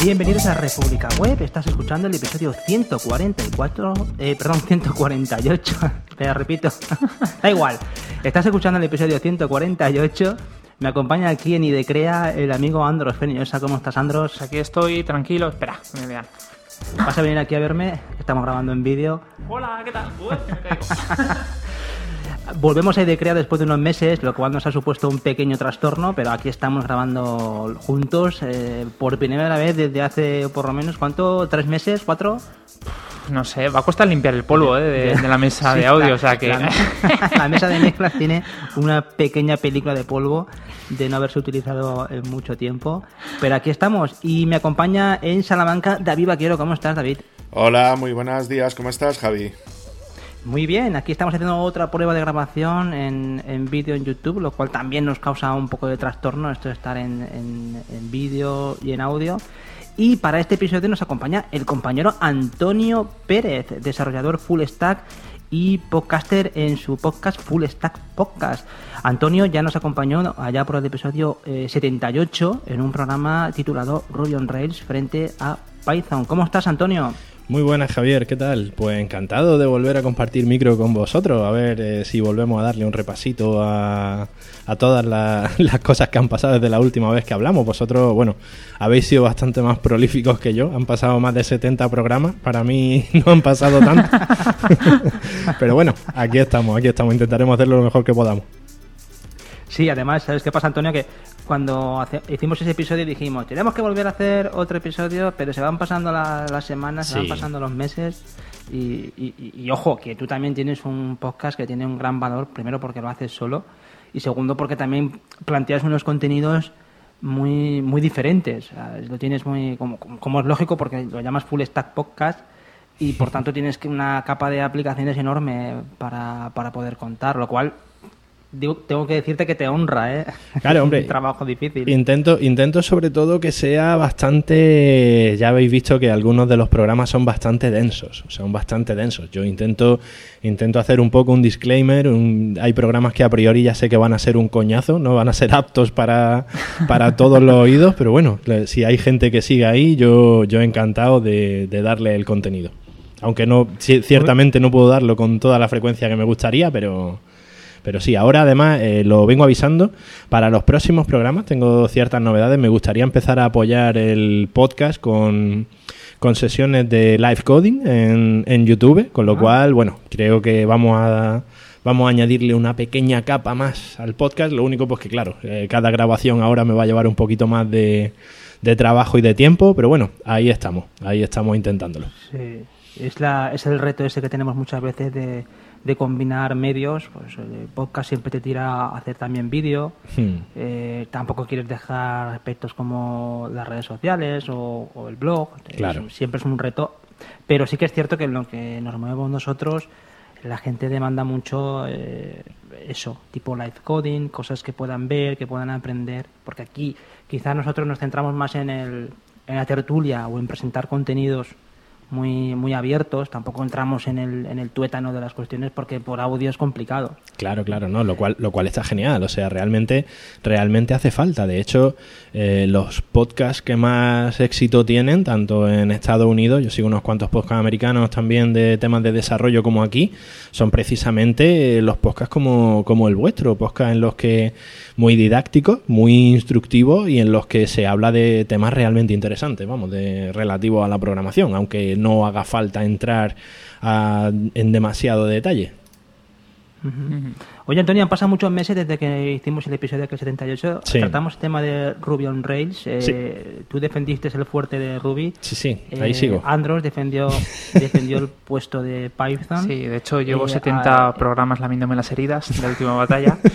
Bienvenidos a República Web. Estás escuchando el episodio 144, eh, perdón, 148. Te repito, da igual. Estás escuchando el episodio 148. Me acompaña aquí en Idecrea el amigo Andros Feniosa. ¿Cómo estás, Andros? Aquí estoy tranquilo. Espera, me vean. ¿Vas a venir aquí a verme? Estamos grabando en vídeo. Hola, ¿qué tal? Uy, me caigo. Volvemos a Idecrea después de unos meses, lo cual nos ha supuesto un pequeño trastorno, pero aquí estamos grabando juntos eh, por primera vez desde hace por lo menos, ¿cuánto? ¿Tres meses? ¿Cuatro? No sé, va a costar limpiar el polvo eh, de, de la mesa Sí, de audio, la- o sea que... La, la mesa de mezclas tiene una pequeña película de polvo de no haberse utilizado en mucho tiempo. Pero aquí estamos y me acompaña en Salamanca David Vaquero. ¿Cómo estás, David? Hola, muy buenos días, ¿cómo estás, Javi? Muy bien, aquí estamos haciendo otra prueba de grabación en, en vídeo en YouTube, lo cual también nos causa un poco de trastorno esto de estar en, en- en vídeo y en audio. Y para este episodio nos acompaña el compañero Antonio Pérez, desarrollador full stack y podcaster en su podcast Full Stack Podcast. Antonio ya nos acompañó allá por el episodio eh, 78 en un programa titulado Ruby on Rails frente a Python. ¿Cómo estás, Antonio? Muy buenas, Javier, ¿qué tal? Pues encantado de volver a compartir micro con vosotros, a ver eh, si volvemos a darle un repasito a, todas la- las cosas que han pasado desde la última vez que hablamos. Vosotros, bueno, habéis sido bastante más prolíficos que yo, han pasado más de 70 programas, para mí no han pasado tanto. Pero bueno, aquí estamos, aquí estamos, intentaremos hacerlo lo mejor que podamos. Sí, además, ¿sabes qué pasa, Antonio? Que cuando hace- hicimos ese episodio dijimos, tenemos que volver a hacer otro episodio, pero se van pasando la- las semanas, se van pasando los meses. Y, y- ojo, que tú también tienes un podcast que tiene un gran valor, primero porque lo haces solo, y segundo porque también planteas unos contenidos muy muy diferentes. Lo tienes muy, como, como es lógico, porque lo llamas Full Stack Podcast, y por tanto tienes una capa de aplicaciones enorme para, para poder contar, lo cual digo, tengo que decirte que te honra, ¿eh? Claro, hombre. un trabajo difícil. Intento, intento sobre todo que sea bastante. Ya habéis visto que algunos de los programas son bastante densos, son bastante densos. Yo intento, intento hacer un poco un disclaimer. un- hay programas que a priori ya sé que van a ser un coñazo, no van a ser aptos para, para todos los oídos, pero bueno, si hay gente que sigue ahí, yo, yo encantado de, de darle el contenido. Aunque no, ci- ciertamente no puedo darlo con toda la frecuencia que me gustaría, pero. Pero sí, ahora además eh, lo vengo avisando. Para los próximos programas tengo ciertas novedades. Me gustaría empezar a apoyar el podcast con, con sesiones de live coding en, en YouTube. Con lo cual, bueno, creo que vamos a, vamos a añadirle una pequeña capa más al podcast. Lo único, pues que claro, eh, cada grabación ahora me va a llevar un poquito más de, de trabajo y de tiempo. Pero bueno, ahí estamos. Ahí estamos intentándolo. Sí, es, la, es el reto ese que tenemos muchas veces de, de combinar medios. Pues el podcast siempre te tira a hacer también vídeo. Hmm. Eh, tampoco quieres dejar aspectos como las redes sociales o, o el blog. Es- Claro. siempre es un reto. Pero sí que es cierto que en lo que nos movemos nosotros, la gente demanda mucho eh, eso, tipo live coding, cosas que puedan ver, que puedan aprender. Porque aquí quizás nosotros nos centramos más en, el, en la tertulia o en presentar contenidos muy, muy abiertos. Tampoco entramos en el, en el tuétano de las cuestiones porque por audio es complicado. Claro, claro, no, lo cual, lo cual está genial. O sea, realmente, realmente hace falta. De hecho, eh, los podcasts que más éxito tienen, tanto en Estados Unidos, yo sigo unos cuantos podcasts americanos también de temas de desarrollo como aquí, son precisamente eh, los podcasts como, como el vuestro, podcasts en los que muy didácticos, muy instructivos y en los que se habla de temas realmente interesantes, vamos, de relativo a la programación, aunque no haga falta entrar a- en demasiado detalle. Oye, Antonio, han pasado muchos meses desde que hicimos el episodio aquel 78. Sí. Tratamos el tema de Ruby on Rails. Eh, Sí. Tú defendiste el fuerte de Ruby. Sí, sí, ahí Eh, sigo. Andros defendió, defendió el puesto de Python. Sí, de hecho llevo Eh, 70 ah, programas lamiéndome las heridas de la última batalla.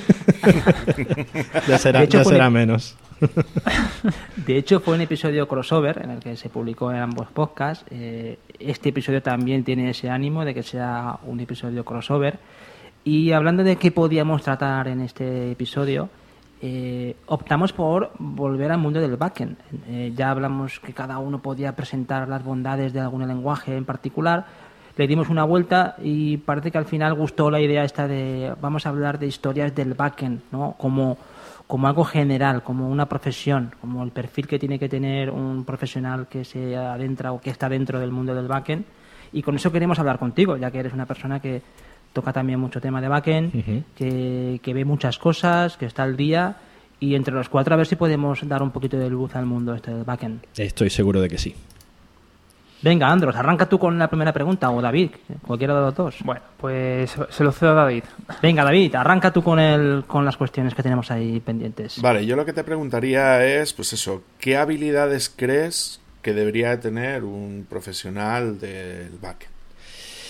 Ya será, de hecho, ya será menos. De hecho, fue un episodio crossover en el que se publicó en ambos podcasts. Eh, este episodio también tiene ese ánimo de que sea un episodio crossover. Y hablando de qué podíamos tratar en este episodio, eh, optamos por volver al mundo del backend. Eh, ya hablamos que cada uno podía presentar las bondades de algún lenguaje en particular. Le dimos una vuelta y parece que al final gustó la idea esta de vamos a hablar de historias del backend, ¿no? Como como algo general, como una profesión, como el perfil que tiene que tener un profesional que se adentra o que está dentro del mundo del backend. Y con eso queremos hablar contigo, ya que eres una persona que toca también mucho tema de backend, que, que ve muchas cosas, que está al día y entre los cuatro a ver si podemos dar un poquito de luz al mundo este del backend. Estoy seguro de que sí. Venga, Andros, arranca tú con la primera pregunta, o David, cualquiera de los dos. Bueno, pues se lo cedo a David. Venga, David, arranca tú con, el, con las cuestiones que tenemos ahí pendientes. Vale, yo lo que te preguntaría es, pues eso, ¿qué habilidades crees que debería de tener un profesional del backend?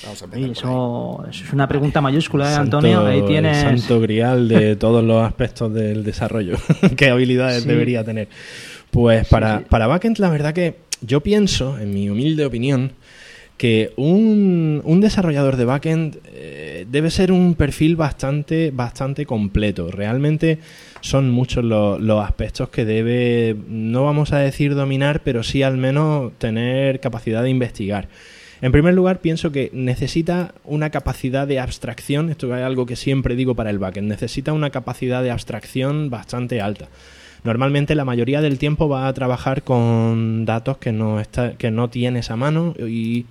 Vamos a empezar eso, eso, es una pregunta mayúscula, ¿eh, Antonio. Ahí tienes... santo grial de todos los aspectos del desarrollo. ¿Qué habilidades Sí. debería tener? Pues para, para backend, la verdad que yo pienso, en mi humilde opinión, que un, desarrollador de backend eh, debe ser un perfil bastante, bastante completo. Realmente son muchos los aspectos que debe, no vamos a decir dominar, pero sí al menos tener capacidad de investigar. En primer lugar, pienso que necesita una capacidad de abstracción, esto es algo que siempre digo para el backend, necesita una capacidad de abstracción bastante alta. Normalmente la mayoría del tiempo va a trabajar con datos que no, está, que no tienes a mano y,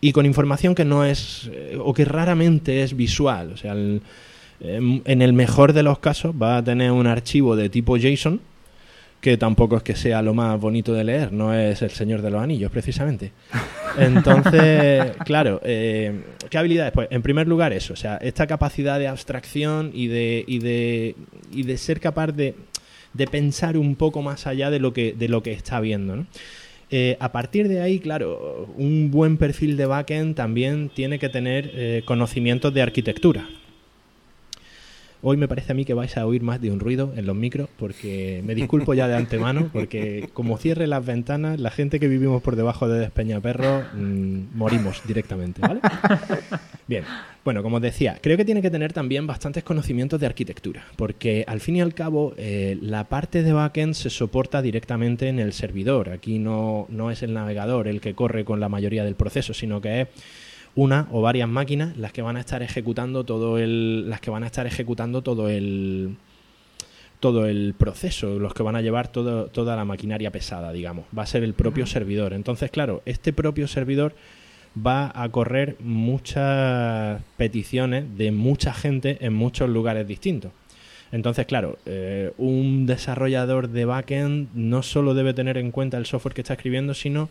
y con información que no es eh, o que raramente es visual. O sea, el- em, en el mejor de los casos va a tener un archivo de tipo JSON que tampoco es que sea lo más bonito de leer, no es el Señor de los Anillos precisamente. Entonces, claro, eh, ¿qué habilidades? Pues en primer lugar eso, o sea, esta capacidad de abstracción y de, y de, y de ser capaz de, de pensar un poco más allá de lo que, de lo que está viendo, ¿no? Eh, a partir de ahí, claro, un buen perfil de backend también tiene que tener eh, conocimientos de arquitectura. Hoy me parece a mí que vais a oír más de un ruido en los micros, porque me disculpo ya de antemano, porque como cierre las ventanas, la gente que vivimos por debajo de Despeñaperro mmm, morimos directamente, ¿vale? Bien, bueno, como os decía, creo que tiene que tener también bastantes conocimientos de arquitectura, porque al fin y al cabo eh, la parte de backend se soporta directamente en el servidor. Aquí no, no es el navegador el que corre con la mayoría del proceso, sino que es una o varias máquinas las que van a estar ejecutando todo el las que van a estar ejecutando todo el todo el proceso, los que van a llevar todo, toda la maquinaria pesada, digamos. Va a ser el propio servidor. Entonces, claro, este propio servidor va a correr muchas peticiones de mucha gente en muchos lugares distintos. Entonces, claro, eh, un desarrollador de backend no solo debe tener en cuenta el software que está escribiendo, sino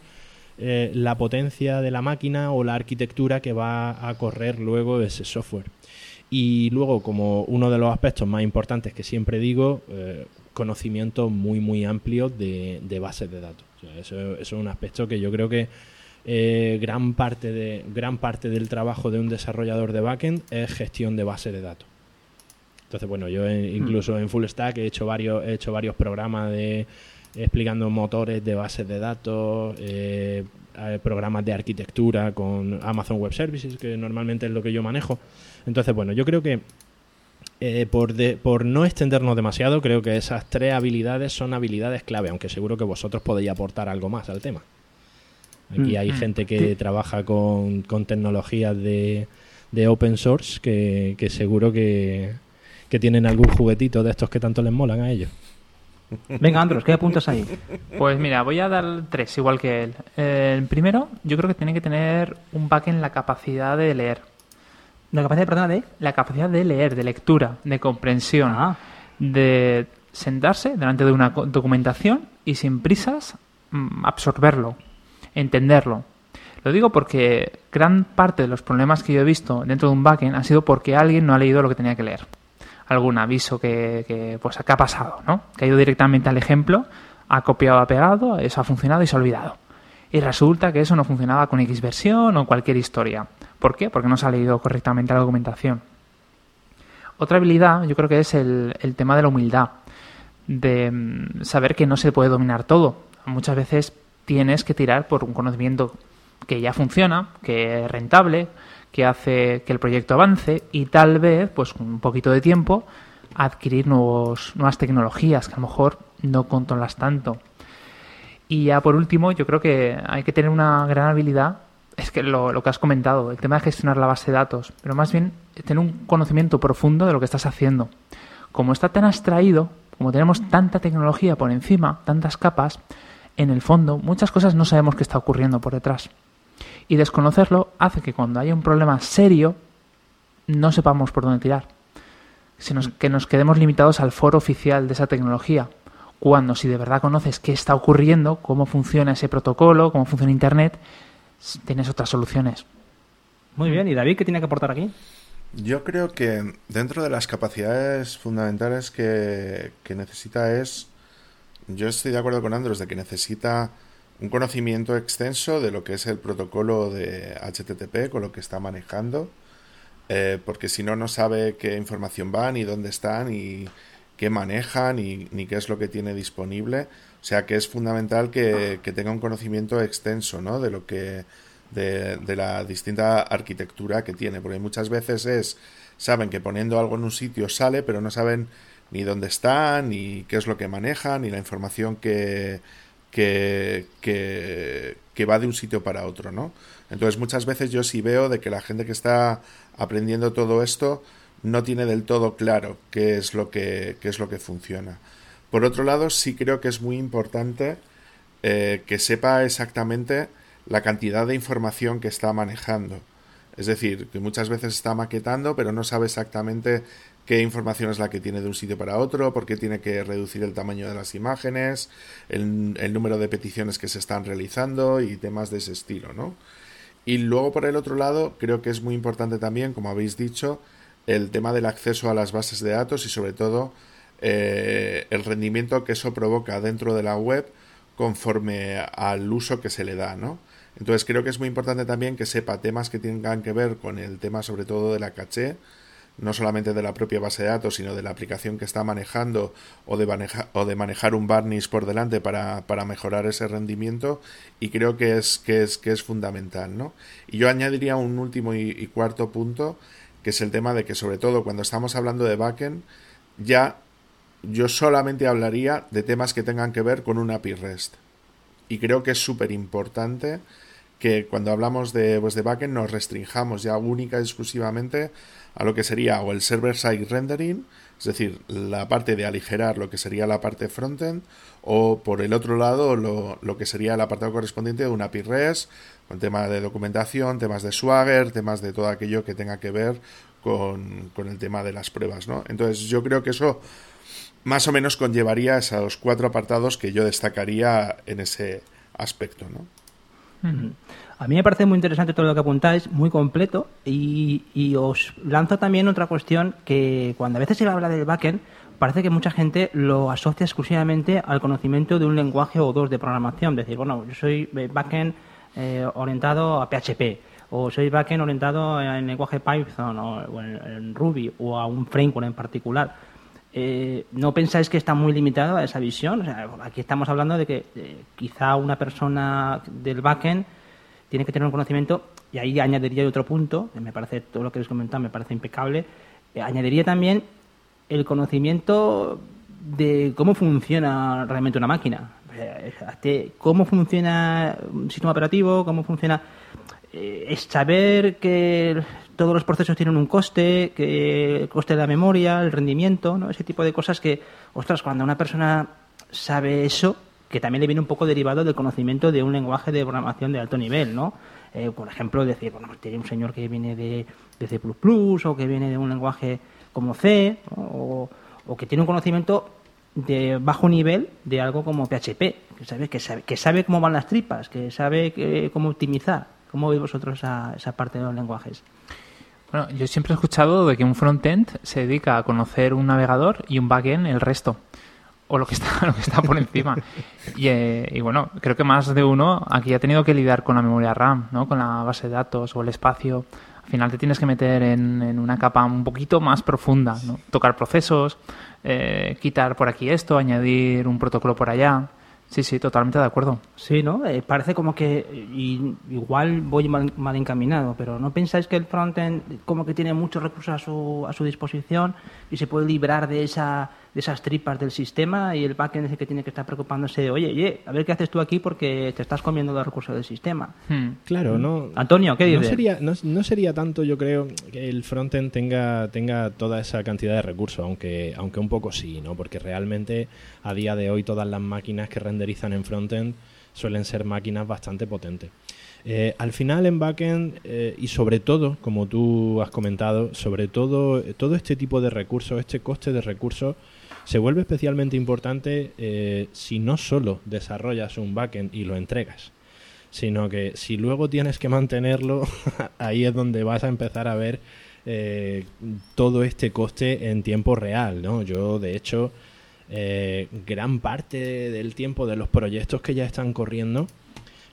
eh, la potencia de la máquina o la arquitectura que va a correr luego ese software. Y luego, como uno de los aspectos más importantes que siempre digo, eh, conocimiento muy, muy amplio de, de bases de datos. O sea, eso, eso, es un aspecto que yo creo que eh, gran, parte de, gran parte del trabajo de un desarrollador de backend es gestión de bases de datos. Entonces, bueno, yo en, incluso en Full Stack he hecho varios, he hecho varios programas de explicando motores de bases de datos, eh, programas de arquitectura con Amazon Web Services, que normalmente es lo que yo manejo. Entonces, bueno, yo creo que eh, por, de, por no extendernos demasiado, creo que esas tres habilidades son habilidades clave, aunque seguro que vosotros podéis aportar algo más al tema. Aquí hay gente que trabaja con, con tecnologías de, de, open source que, que seguro que, que tienen algún juguetito de estos que tanto les molan a ellos. Venga, Andros, ¿qué apuntas ahí? Pues mira, voy a dar tres, igual que él. El primero, yo creo que tiene que tener un backend la capacidad de leer. ¿La capacidad, perdona, de? La capacidad de leer, de lectura, de comprensión, Ah. de sentarse delante de una documentación y sin prisas mm, absorberlo, entenderlo. Lo digo porque gran parte de los problemas que yo he visto dentro de un backend ha sido porque alguien no ha leído lo que tenía que leer algún aviso que, que, pues acá ha pasado, ¿no? Que ha ido directamente al ejemplo, ha copiado, ha pegado, eso ha funcionado y se ha olvidado. Y resulta que eso no funcionaba con X versión o cualquier historia. ¿Por qué? Porque no se ha leído correctamente la documentación. Otra habilidad, yo creo que es el, el tema de la humildad, de mm, saber que no se puede dominar todo. Muchas veces tienes que tirar por un conocimiento que ya funciona, que es rentable, que hace que el proyecto avance y tal vez, pues con un poquito de tiempo, adquirir nuevos, nuevas tecnologías que a lo mejor no controlas tanto. Y ya por último, yo creo que hay que tener una gran habilidad, es que lo, lo que has comentado, el tema de gestionar la base de datos, pero más bien tener un conocimiento profundo de lo que estás haciendo. Como está tan abstraído, como tenemos tanta tecnología por encima, tantas capas, en el fondo muchas cosas no sabemos qué está ocurriendo por detrás. Y desconocerlo hace que cuando haya un problema serio no sepamos por dónde tirar. Sino que nos quedemos limitados al foro oficial de esa tecnología. Cuando si de verdad conoces qué está ocurriendo, cómo funciona ese protocolo, cómo funciona Internet, tienes otras soluciones. Muy bien, ¿y David qué tiene que aportar aquí? Yo creo que dentro de las capacidades fundamentales que, que necesita es, yo estoy de acuerdo con Andros de que necesita un conocimiento extenso de lo que es el protocolo de HTTP con lo que está manejando, eh, porque si no, no sabe qué información va, ni dónde está, ni qué maneja, ni, ni, qué es lo que tiene disponible. O sea que es fundamental que, tenga un conocimiento extenso ¿no? de lo que de, de, la distinta arquitectura que tiene, porque muchas veces es saben que poniendo algo en un sitio sale, pero no saben ni dónde está, ni qué es lo que maneja, ni la información que, que, que, va de un sitio para otro, ¿no? Entonces muchas veces yo sí veo de que la gente que está aprendiendo todo esto no tiene del todo claro qué es lo que, qué es lo que funciona. Por otro lado, sí creo que es muy importante eh, que sepa exactamente la cantidad de información que está manejando. Es decir, que muchas veces está maquetando, pero no sabe exactamente qué información es la que tiene de un sitio para otro, por qué tiene que reducir el tamaño de las imágenes, el, número de peticiones que se están realizando y temas de ese estilo, ¿no? Y luego por el otro lado, creo que es muy importante también, como habéis dicho, el tema del acceso a las bases de datos y sobre todo eh, el rendimiento que eso provoca dentro de la web conforme al uso que se le da, ¿no? Entonces creo que es muy importante también que sepa temas que tengan que ver con el tema sobre todo de la caché, no solamente de la propia base de datos, sino de la aplicación que está manejando o de, o de manejar un varnish por delante para, para, mejorar ese rendimiento y creo que es, que es, que es fundamental. ¿no? Y yo añadiría un último y, y cuarto punto, que es el tema de que sobre todo cuando estamos hablando de backend, ya yo solamente hablaría de temas que tengan que ver con un API REST. Y creo que es súper importante que cuando hablamos de, pues, de backend nos restringamos ya única y exclusivamente a lo que sería o el server-side rendering, es decir, la parte de aligerar lo que sería la parte frontend, o por el otro lado lo, lo que sería el apartado correspondiente de una API REST, con temas de documentación, temas de Swagger, temas de todo aquello que tenga que ver con, con el tema de las pruebas, ¿no? Entonces yo creo que eso más o menos conllevaría esos cuatro apartados que yo destacaría en ese aspecto, ¿no? A mí me parece muy interesante todo lo que apuntáis, muy completo, y, os lanzo también otra cuestión que cuando a veces se habla del backend, parece que mucha gente lo asocia exclusivamente al conocimiento de un lenguaje o dos de programación. Decir, bueno, yo soy backend eh, orientado a PHP, o soy backend orientado en lenguaje Python, o en, en Ruby, o a un framework en particular. Eh, ¿No pensáis que está muy limitado a esa visión? O sea, aquí estamos hablando de que eh, quizá una persona del backend tiene que tener un conocimiento, y ahí añadiría otro punto, que me parece, todo lo que les comentado me parece impecable, eh, añadiría también el conocimiento de cómo funciona realmente una máquina. Eh, cómo funciona un sistema operativo, cómo funciona... Eh, es saber que todos los procesos tienen un coste, que el coste de la memoria, el rendimiento, ¿no? ese tipo de cosas que, ostras, cuando una persona sabe eso, que también le viene un poco derivado del conocimiento de un lenguaje de programación de alto nivel, ¿no? Eh, por ejemplo, decir, bueno, tiene un señor que viene de, de, C++ o que viene de un lenguaje como C, o, o, que tiene un conocimiento de bajo nivel de algo como PHP, que sabe, que sabe, que sabe cómo van las tripas, que sabe que, cómo optimizar. ¿Cómo veis vosotros esa, esa parte de los lenguajes? Bueno, yo siempre he escuchado de que un frontend se dedica a conocer un navegador y un backend el resto o lo que está, lo que está por encima. Y, eh, y, bueno, creo que más de uno aquí ha tenido que lidiar con la memoria RAM, ¿no? con la base de datos o el espacio. Al final te tienes que meter en, en una capa un poquito más profunda, ¿no? tocar procesos, eh, quitar por aquí esto, añadir un protocolo por allá. Sí, sí, totalmente de acuerdo. Sí, ¿no? Eh, parece como que y, igual voy mal, mal, encaminado, pero ¿no pensáis que el frontend como que tiene muchos recursos a su, a su disposición y se puede librar de esa de esas tripas del sistema y el backend es el que tiene que estar preocupándose de, oye, oye, a ver qué haces tú aquí porque te estás comiendo los recursos del sistema. Hmm. Claro, no. Antonio, ¿qué dices? No sería, no, no sería tanto, yo creo, que el frontend tenga, tenga toda esa cantidad de recursos, aunque, aunque un poco sí, ¿no? Porque realmente a día de hoy todas las máquinas que renderizan en frontend suelen ser máquinas bastante potentes. Eh, al final en backend eh, y sobre todo, como tú has comentado, sobre todo todo este tipo de recursos, este coste de recursos se vuelve especialmente importante eh, si no solo desarrollas un backend y lo entregas, sino que si luego tienes que mantenerlo, ahí es donde vas a empezar a ver eh, todo este coste en tiempo real, ¿no? Yo, de hecho, eh, gran parte del tiempo de los proyectos que ya están corriendo,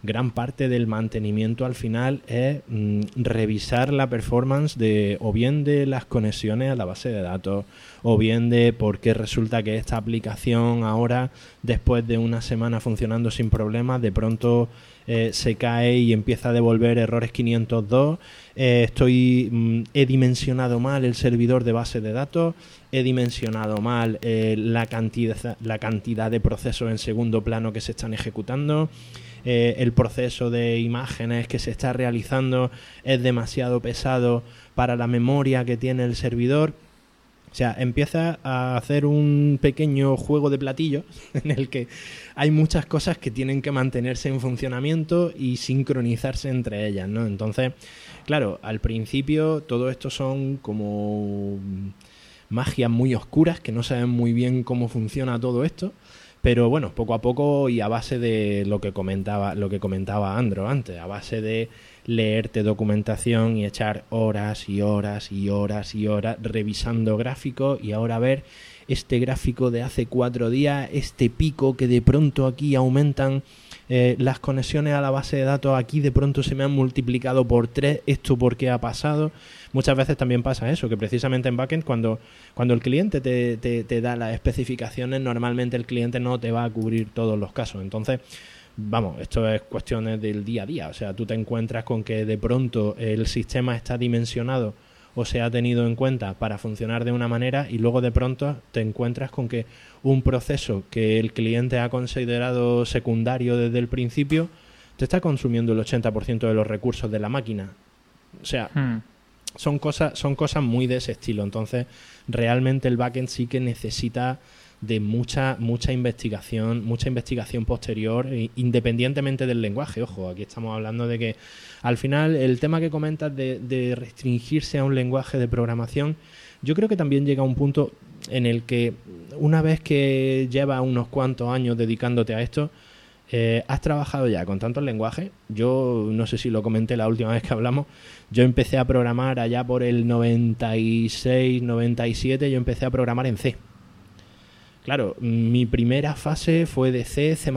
gran parte del mantenimiento al final es mm, revisar la performance de o bien de las conexiones a la base de datos o bien de por qué resulta que esta aplicación ahora después de una semana funcionando sin problemas de pronto eh, se cae y empieza a devolver errores 502 eh, estoy mm, he dimensionado mal el servidor de base de datos he dimensionado mal eh, la cantidad la cantidad de procesos en segundo plano que se están ejecutando eh, el proceso de imágenes que se está realizando es demasiado pesado para la memoria que tiene el servidor. O sea, empieza a hacer un pequeño juego de platillos en el que hay muchas cosas que tienen que mantenerse en funcionamiento y sincronizarse entre ellas, ¿no? Entonces, claro, al principio todo esto son como magias muy oscuras que no saben muy bien cómo funciona todo esto. Pero bueno, poco a poco y a base de lo que comentaba, lo que comentaba Andro antes, a base de leerte documentación y echar horas y horas y horas y horas revisando gráficos y ahora ver este gráfico de hace cuatro días, este pico que de pronto aquí aumentan eh, las conexiones a la base de datos, aquí de pronto se me han multiplicado por tres, esto por qué ha pasado. Muchas veces también pasa eso, que precisamente en backend cuando, cuando el cliente te, te, te da las especificaciones, normalmente el cliente no te va a cubrir todos los casos. Entonces, vamos, esto es cuestiones del día a día. O sea, tú te encuentras con que de pronto el sistema está dimensionado o se ha tenido en cuenta para funcionar de una manera y luego de pronto te encuentras con que un proceso que el cliente ha considerado secundario desde el principio te está consumiendo el 80% de los recursos de la máquina. O sea, Hmm. son cosas, son cosas muy de ese estilo. Entonces, realmente el backend sí que necesita de mucha, mucha investigación, mucha investigación posterior, e- independientemente del lenguaje. Ojo, aquí estamos hablando de que al final el tema que comentas de, de restringirse a un lenguaje de programación, yo creo que también llega a un punto en el que una vez que llevas unos cuantos años dedicándote a esto, eh, has trabajado ya con tantos lenguajes. Yo no sé si lo comenté la última vez que hablamos. Yo empecé a programar allá por el 96, 97. Yo empecé a programar en C. Claro, mi primera fase fue de C, C++.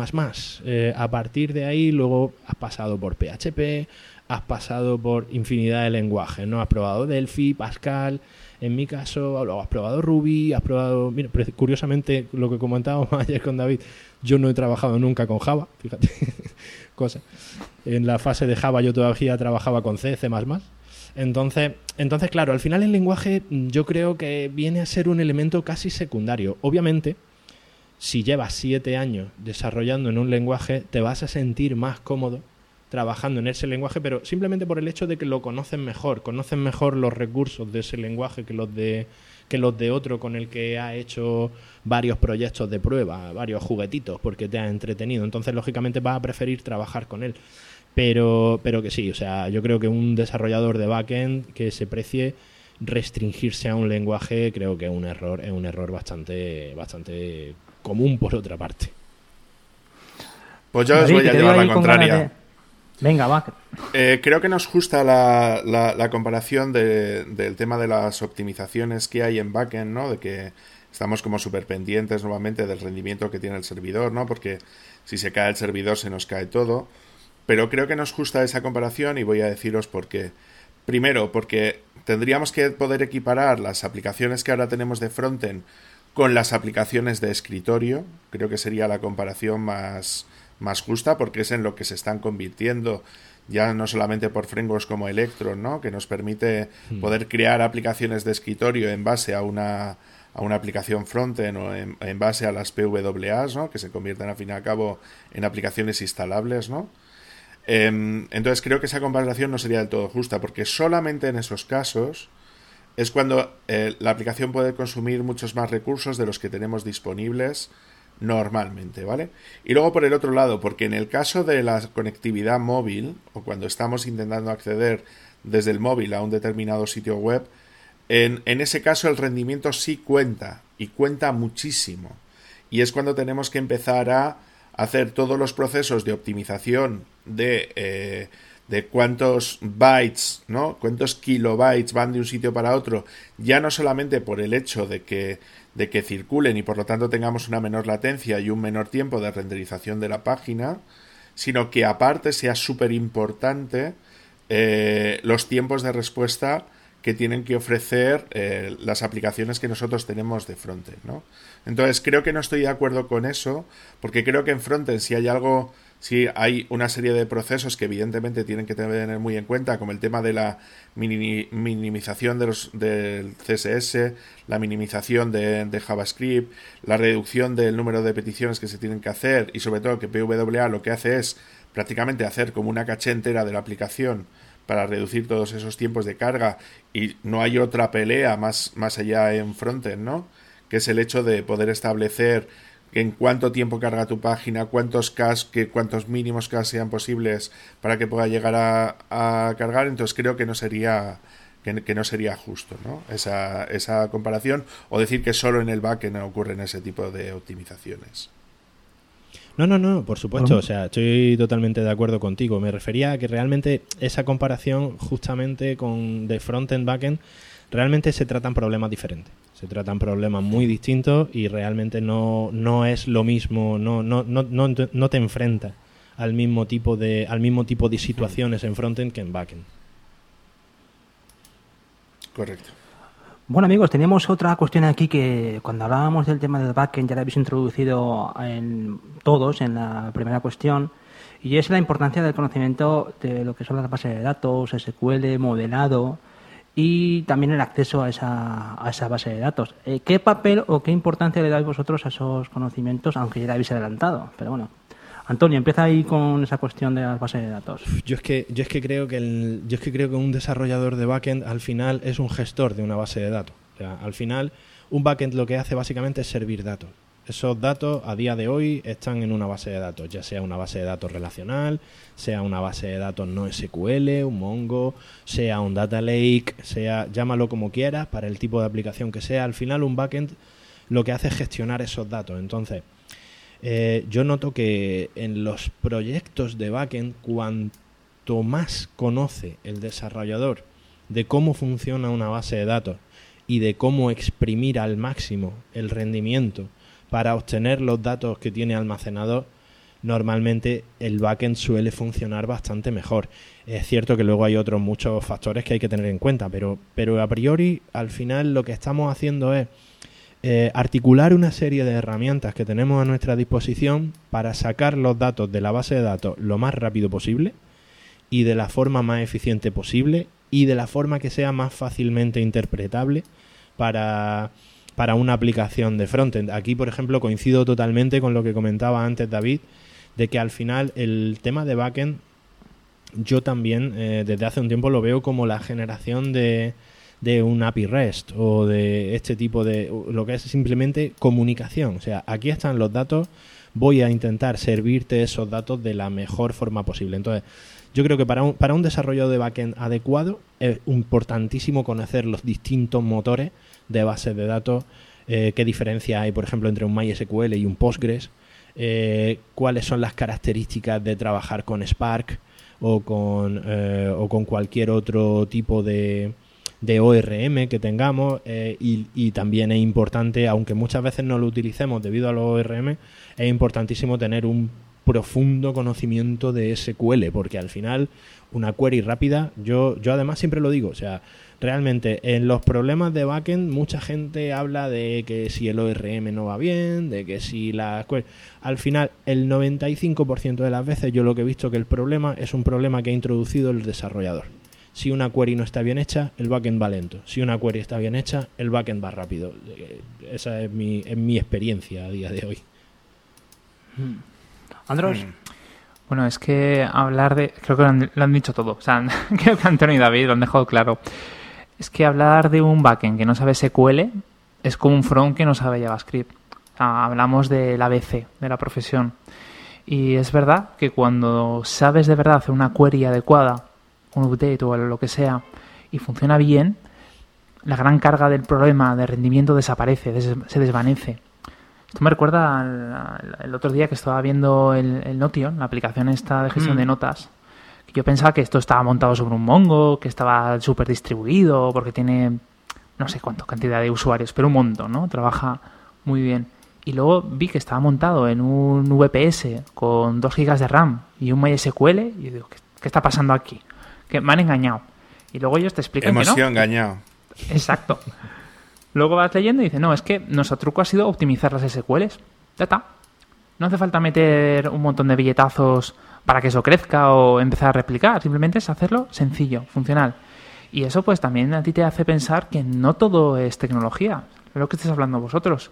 Eh, a partir de ahí, luego has pasado por PHP, has pasado por infinidad de lenguajes, ¿no? Has probado Delphi, Pascal, en mi caso, has probado Ruby, has probado... Curiosamente, lo que comentábamos ayer con David, yo no he trabajado nunca con Java, fíjate, cosa. En la fase de Java yo todavía trabajaba con C, C++. Entonces, entonces, claro, al final el lenguaje mm, yo creo que viene a ser un elemento casi secundario. Obviamente, si llevas siete años desarrollando en un lenguaje, te vas a sentir más cómodo trabajando en ese lenguaje, pero simplemente por el hecho de que lo conocen mejor, conocen mejor los recursos de ese lenguaje que los de que los de otro con el que ha hecho varios proyectos de prueba, varios juguetitos, porque te ha entretenido. Entonces, lógicamente, vas a preferir trabajar con él. Pero, pero que sí, o sea, yo creo que un desarrollador de backend que se precie restringirse a un lenguaje, creo que es un error, es un error bastante, bastante común por otra parte. Pues yo os voy a llevar la contraria. de- Venga, va. Eh, creo que nos gusta la, la- la comparación de- del tema de las optimizaciones que hay en backend, ¿no? De que estamos como súper pendientes nuevamente del rendimiento que tiene el servidor, ¿no? Porque si se cae el servidor se nos cae todo. Pero creo que nos gusta esa comparación y voy a deciros por qué. Primero, porque tendríamos que poder equiparar las aplicaciones que ahora tenemos de frontend con las aplicaciones de escritorio. Creo que sería la comparación más, más justa porque es en lo que se están convirtiendo ya no solamente por frameworks como Electron, ¿no? que nos permite poder crear aplicaciones de escritorio en base a una a una aplicación frontend o en, base a las PWAs, ¿no? que se convierten al fin y al cabo en aplicaciones instalables. ¿no? Em, entonces creo que esa comparación no sería del todo justa, porque solamente en esos casos es cuando eh, la aplicación puede consumir muchos más recursos de los que tenemos disponibles normalmente, ¿vale? Y luego por el otro lado, porque en el caso de la conectividad móvil, o cuando estamos intentando acceder desde el móvil a un determinado sitio web, en, en ese caso el rendimiento sí cuenta, y cuenta muchísimo. Y es cuando tenemos que empezar a hacer todos los procesos de optimización de, eh, de cuántos bytes, ¿no? Cuántos kilobytes van de un sitio para otro, ya no solamente por el hecho de que, de que circulen y por lo tanto tengamos una menor latencia y un menor tiempo de renderización de la página, sino que aparte sea súper importante eh, los tiempos de respuesta que tienen que ofrecer eh, las aplicaciones que nosotros tenemos de frontend, ¿no? Entonces creo que no estoy de acuerdo con eso, porque creo que en frontend si hay algo, si hay una serie de procesos que evidentemente tienen que tener muy en cuenta, como el tema de la minimización de los, del CSS, la minimización de, de, JavaScript, la reducción del número de peticiones que se tienen que hacer y sobre todo que PWA lo que hace es prácticamente hacer como una caché entera de la aplicación para reducir todos esos tiempos de carga y no hay otra pelea más, más allá en frontend, ¿no? Que es el hecho de poder establecer en cuánto tiempo carga tu página, cuántos cas, que cuántos mínimos cas sean posibles para que pueda llegar a, cargar, entonces creo que no sería que, no sería justo, ¿no? Esa, esa comparación o decir que solo en el backend ocurren ese tipo de optimizaciones. No, no, no, por supuesto. O sea, estoy totalmente de acuerdo contigo. Me refería a que realmente esa comparación justamente con de front-end, back-end, realmente se tratan problemas diferentes. Se tratan problemas muy distintos y realmente no, no es lo mismo, no, no, no, no, no te enfrentas al mismo tipo de, al mismo tipo de situaciones en frontend que en backend. Correcto. Bueno amigos, tenemos otra cuestión aquí que cuando hablábamos del tema del backend ya la habéis introducido en todos en la primera cuestión y es la importancia del conocimiento de lo que son las bases de datos, SQL, modelado y también el acceso a esa, a esa base de datos. Eh, ¿Qué papel o qué importancia le dais vosotros a esos conocimientos, aunque ya la habéis adelantado? Pero bueno, Antonio, empieza ahí con esa cuestión de las bases de datos. Yo es que, yo es que creo que el, yo es que creo que un desarrollador de backend al final es un gestor de una base de datos. O sea, al final, un backend lo que hace básicamente es servir datos. Esos datos a día de hoy están en una base de datos, ya sea una base de datos relacional, sea una base de datos no SQL, un Mongo, sea un data lake, sea llámalo como quieras, para el tipo de aplicación que sea. Al final un backend lo que hace es gestionar esos datos. Entonces, eh, yo noto que en los proyectos de backend, cuanto más conoce el desarrollador de cómo funciona una base de datos y de cómo exprimir al máximo el rendimiento para obtener los datos que tiene almacenado, normalmente el backend suele funcionar bastante mejor. Es cierto que luego hay otros muchos factores que hay que tener en cuenta, pero, pero a priori al final lo que estamos haciendo es eh, articular una serie de herramientas que tenemos a nuestra disposición para sacar los datos de la base de datos lo más rápido posible y de la forma más eficiente posible y de la forma que sea más fácilmente interpretable para, para una aplicación de frontend. Aquí, por ejemplo, coincido totalmente con lo que comentaba antes David, de que al final el tema de backend yo también eh, desde hace un tiempo lo veo como la generación de, de un API REST o de este tipo de lo que es simplemente comunicación. O sea, aquí están los datos, voy a intentar servirte esos datos de la mejor forma posible. Entonces, yo creo que para un, para un desarrollo de backend adecuado es importantísimo conocer los distintos motores de bases de datos, eh, qué diferencia hay, por ejemplo, entre un MySQL y un Postgres, eh, cuáles son las características de trabajar con Spark o con, eh, o con cualquier otro tipo de, de ORM que tengamos eh, y, también es importante, aunque muchas veces no lo utilicemos debido a los ORM, es importantísimo tener un profundo conocimiento de SQL, porque al final una query rápida, yo, yo además siempre lo digo, o sea, realmente en los problemas de backend mucha gente habla de que si el ORM no va bien, de que si la al final el 95% de las veces yo lo que he visto que el problema es un problema que ha introducido el desarrollador Si una query no está bien hecha, el backend va lento. Si una query está bien hecha, el backend va rápido. Eh, Esa es mi, es mi experiencia a día de hoy. Andros, Mm. Bueno, es que hablar de... Creo que lo han, lo han dicho todo. O sea, creo que Antonio y David lo han dejado claro. Es que hablar de un backend que no sabe SQL es como un front que no sabe JavaScript. O sea, hablamos del ABC, de la profesión. Y es verdad que cuando sabes de verdad hacer una query adecuada, un update o lo que sea, y funciona bien, la gran carga del problema de rendimiento desaparece, des- se desvanece. Esto me recuerda al, al- el otro día que estaba viendo el, el Notion, la aplicación esta de gestión Mm. de notas. que Yo pensaba que esto estaba montado sobre un Mongo, que estaba súper distribuido, porque tiene no sé cuánto cantidad de usuarios, pero un montón, ¿no? Trabaja muy bien. Y luego vi que estaba montado en un VPS con 2 GB de RAM y un MySQL, y digo, ¿qué, qué está pasando aquí? Que me han engañado. Y luego ellos te explican Hemos que no. sido engañados. Exacto. Luego vas leyendo y dice, no, es que nuestro truco ha sido optimizar las SQLs. Ya está. No hace falta meter un montón de billetazos para que eso crezca o empezar a replicar. Simplemente es hacerlo sencillo, funcional. Y eso pues también a ti te hace pensar que no todo es tecnología. Es lo que estáis hablando vosotros.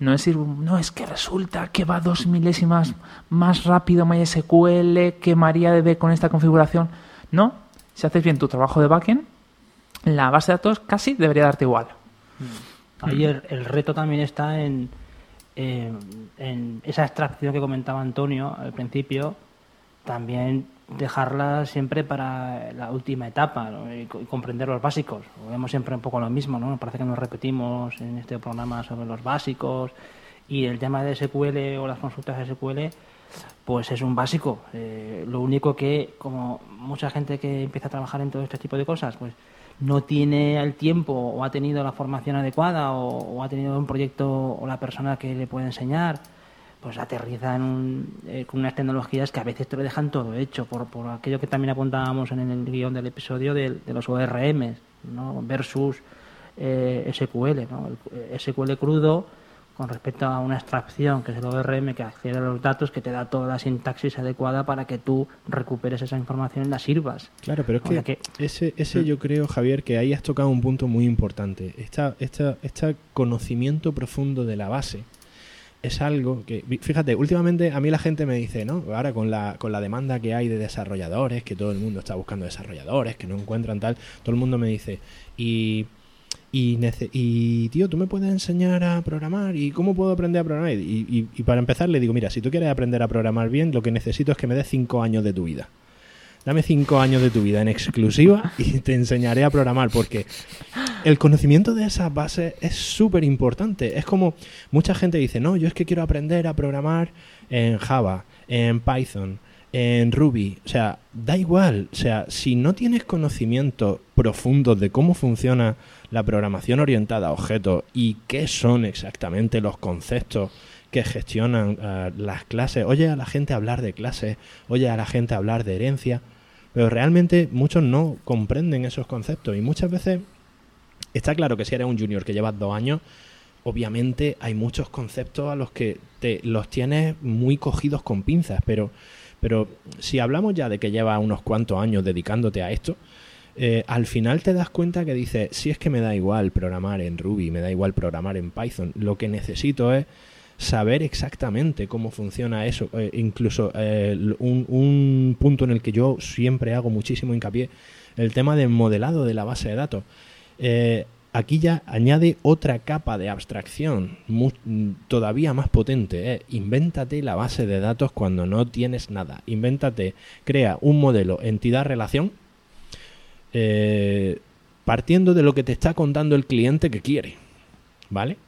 No es ir, no, es que resulta que va dos milésimas más rápido MySQL que MariaDB con esta configuración. No, si haces bien tu trabajo de backend, la base de datos casi debería darte igual. Ahí el, reto también está en, en, esa extracción que comentaba Antonio al principio, también dejarla siempre para la última etapa y, co- y comprender los básicos. Vemos siempre un poco lo mismo, ¿no? Parece que nos repetimos en este programa sobre los básicos y el tema de SQL o las consultas SQL pues es un básico. Eh, lo único que, como mucha gente que empieza a trabajar en todo este tipo de cosas, pues no tiene el tiempo o ha tenido la formación adecuada o, ha tenido un proyecto o la persona que le puede enseñar, pues aterriza en un- eh, con unas tecnologías que a veces te lo dejan todo hecho, por, por aquello que también apuntábamos en el guion del episodio del- de, los ORM ¿no? versus eh, SQL. ¿no? El, eh, SQL crudo con respecto a una extracción que es el ORM que accede a los datos que te da toda la sintaxis adecuada para que tú recuperes esa información y la sirvas. Claro, pero es que- ese, ese yo creo, Javier, que ahí has tocado un punto muy importante. Esta, esta, este conocimiento profundo de la base es algo que, fíjate, últimamente a mí la gente me dice, ¿no? Ahora con la, con la demanda que hay de desarrolladores, que todo el mundo está buscando desarrolladores, que no encuentran tal, todo el mundo me dice, y, y, tío, ¿tú me puedes enseñar a programar? ¿Y cómo puedo aprender a programar? Y, y- y para empezar le digo, mira, si tú quieres aprender a programar bien, lo que necesito es que me des cinco años de tu vida. Dame cinco años de tu vida en exclusiva y te enseñaré a programar porque el conocimiento de esas bases es súper importante. Es como mucha gente dice, no, yo es que quiero aprender a programar en Java, en Python, en Ruby. O sea, da igual. O sea, si no tienes conocimiento profundo de cómo funciona la programación orientada a objetos y qué son exactamente los conceptos que gestionan eh, las clases, oye a la gente hablar de clases, oye a la gente hablar de herencia, pero realmente muchos no comprenden esos conceptos y muchas veces está claro que si eres un junior que llevas dos años, obviamente hay muchos conceptos a los que te los tienes muy cogidos con pinzas, pero, pero si hablamos ya de que llevas unos cuantos años dedicándote a esto, eh, al final te das cuenta que dices, si es que me da igual programar en Ruby, me da igual programar en Python, lo que necesito es saber exactamente cómo funciona eso. Eh, incluso eh, un, un punto en el que yo siempre hago muchísimo hincapié, el tema del modelado de la base de datos. Aquí ya añade otra capa de abstracción todavía más potente. eh. Invéntate la base de datos cuando no tienes nada. Invéntate, crea un modelo entidad-relación eh, partiendo de lo que te está contando el cliente que quiere. ¿Vale?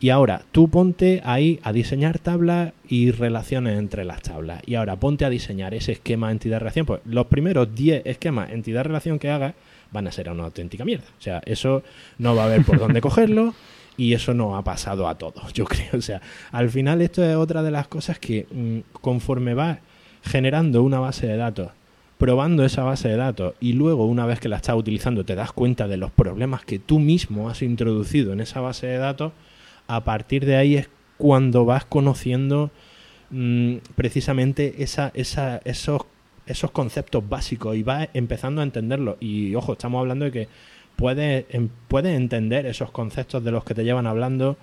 Y ahora, tú ponte ahí a diseñar tablas y relaciones entre las tablas. Y ahora ponte a diseñar ese esquema entidad-relación. Pues los primeros 10 esquemas entidad-relación que hagas van a ser una auténtica mierda. O sea, eso no va a haber por dónde cogerlo y eso no ha pasado a todos, yo creo. O sea, al final esto es otra de las cosas que mm, conforme vas generando una base de datos, probando esa base de datos y luego una vez que la estás utilizando te das cuenta de los problemas que tú mismo has introducido en esa base de datos, a partir de ahí es cuando vas conociendo mm, precisamente esa, esa, esos esos conceptos básicos y vas empezando a entenderlos. Y ojo, estamos hablando de que puedes, puedes entender esos conceptos de los que te llevan hablando,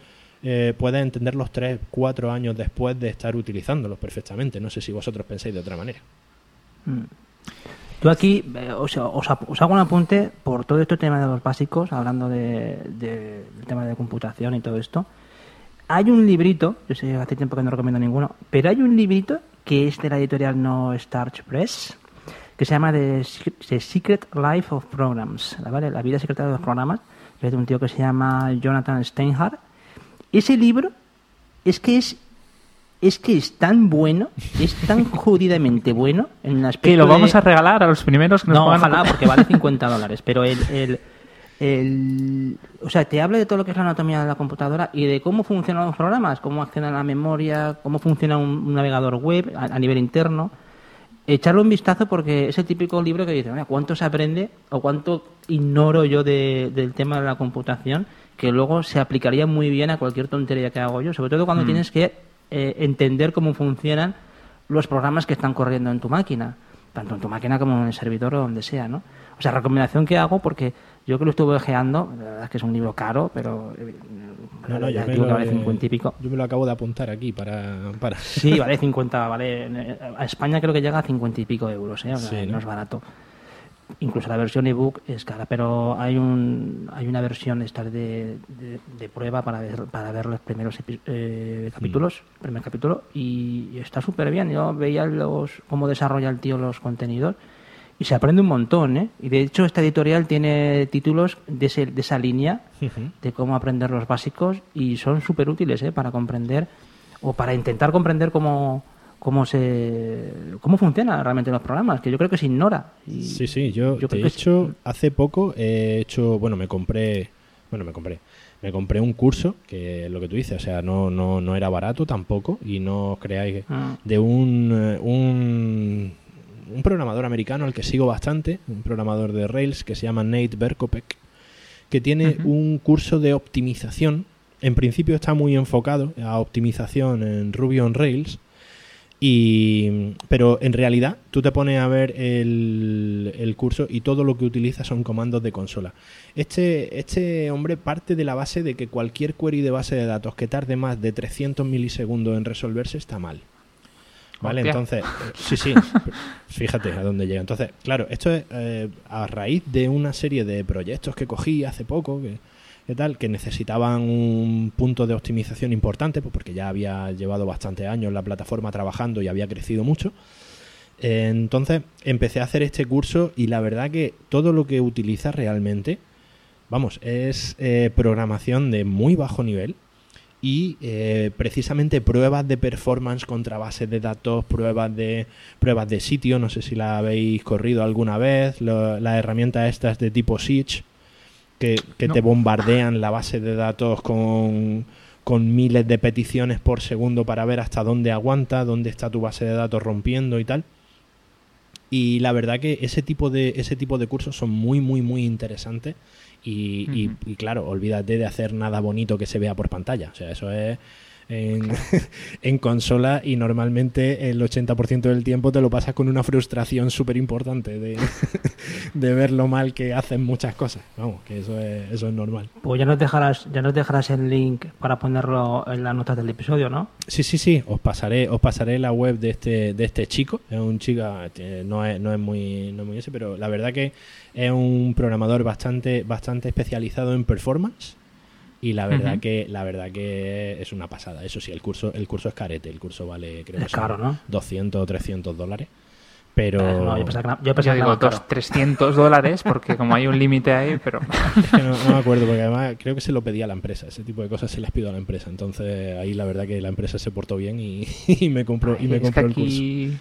eh, puedes entenderlos tres, cuatro años después de estar utilizándolos perfectamente. No sé si vosotros pensáis de otra manera. Mm. Yo aquí eh, os, os, os hago un apunte por todo este tema de los básicos, hablando de, de- del tema de computación y todo esto. Hay un librito, yo sé, hace tiempo que no recomiendo ninguno, pero hay un librito que es de la editorial No Starch Press, que se llama The, Secret- Life of Programs, ¿vale? La vida secreta de los programas, que es de un tío que se llama Jonathan Steinhardt. Ese libro es que es es que es tan bueno, es tan jodidamente bueno en aspecto Que lo de- vamos a regalar a los primeros que nos no, ojalá, porque vale 50 dólares. Pero el, el, el- O sea, te habla de todo lo que es la anatomía de la computadora y de cómo funcionan los programas, cómo acceden a la memoria, cómo funciona un, un navegador web a, a nivel interno. Echarle un vistazo porque es el típico libro que dice, "Mira, ¿cuánto se aprende o cuánto ignoro yo de- del tema de la computación? Que luego se aplicaría muy bien a cualquier tontería que hago yo, sobre todo cuando tienes que eh, entender cómo funcionan los programas que están corriendo en tu máquina, tanto en tu máquina como en el servidor o donde sea, ¿no? O sea, recomendación que hago porque yo que lo estuve ojeando, la verdad es que es un libro caro, pero eh, No, no, ya yo, me digo que lo, vale 50 y pico. yo me lo acabo de apuntar aquí para... para... Sí, vale 50, vale. eh, A España creo que llega a 50 y pico euros, ¿eh? O sea, Sí, ¿no? ¿no? es barato. Incluso la versión ebook es cara, pero hay un hay una versión esta de, de, de prueba para ver para ver los primeros eh, capítulos, primer capítulo y, y está súper bien. Yo veía los cómo desarrolla el tío los contenidos y se aprende un montón, ¿eh? Y de hecho esta editorial tiene títulos de, ese- de esa línea de cómo aprender los básicos y son súper útiles ¿eh? para comprender o para intentar comprender cómo cómo se cómo funcionan realmente los programas que yo creo que se ignora y Sí, sí, yo, yo de es- hecho hace poco he hecho, bueno, me compré, bueno, me compré, me compré un curso que es lo que tú dices, o sea, no, no, no era barato tampoco y no os creáis que- Ah. de un, eh, un un programador americano al que sigo bastante, un programador de Rails que se llama Nate Berkopek, que tiene un curso de optimización. En principio está muy enfocado a optimización en Ruby on Rails, y, pero en realidad tú te pones a ver el, el curso y todo lo que utiliza son comandos de consola. Este, este hombre parte de la base de que cualquier query de base de datos que tarde más de 300 milisegundos en resolverse está mal. ¿Vale? Hostia. Entonces, eh, sí, sí, fíjate a dónde llega. Entonces, claro, esto es eh, a raíz de una serie de proyectos que cogí hace poco, que, que tal, que necesitaban un punto de optimización importante, pues porque ya había llevado bastantes años la plataforma trabajando y había crecido mucho. Eh, Entonces empecé a hacer este curso y la verdad que todo lo que utiliza realmente, vamos, es eh, programación de muy bajo nivel y eh, precisamente pruebas de performance contra bases de datos, pruebas de pruebas de sitio, no sé si la habéis corrido alguna vez, lo- las herramientas estas de tipo Siege que, que No. te bombardean la base de datos con, con miles de peticiones por segundo para ver hasta dónde aguanta, dónde está tu base de datos rompiendo y tal. Y la verdad que ese tipo de, ese tipo de cursos son muy, muy, muy interesantes. Y, y- y claro, olvídate de hacer nada bonito que se vea por pantalla. O sea, eso es en, en consola y normalmente el 80% del tiempo te lo pasas con una frustración súper importante de, de ver lo mal que hacen muchas cosas. Vamos, que eso es, eso es normal. pues ya nos dejarás ya nos dejarás el link para ponerlo en las notas del episodio no Sí, sí, sí, os pasaré, os pasaré la web de este, de este chico. Es un chico, eh, no es, no es muy, no es muy ese, pero la verdad que es un programador bastante, bastante especializado en performance. Y la verdad que, la verdad que es una pasada. Eso sí, el curso, el curso es carete, el curso vale, creo Es que son caro, ¿no? 200 o 300 dólares. Pero Eh, no, yo pensaba que yo Yo pensaba que era digo dos, 300 dólares porque como hay un límite ahí, pero es que no, no me acuerdo, porque además creo que se lo pedí a la empresa. Ese tipo de cosas se las pido a la empresa. Entonces ahí la verdad que la empresa se portó bien y, y me compró, y me es que compró el curso. aquí,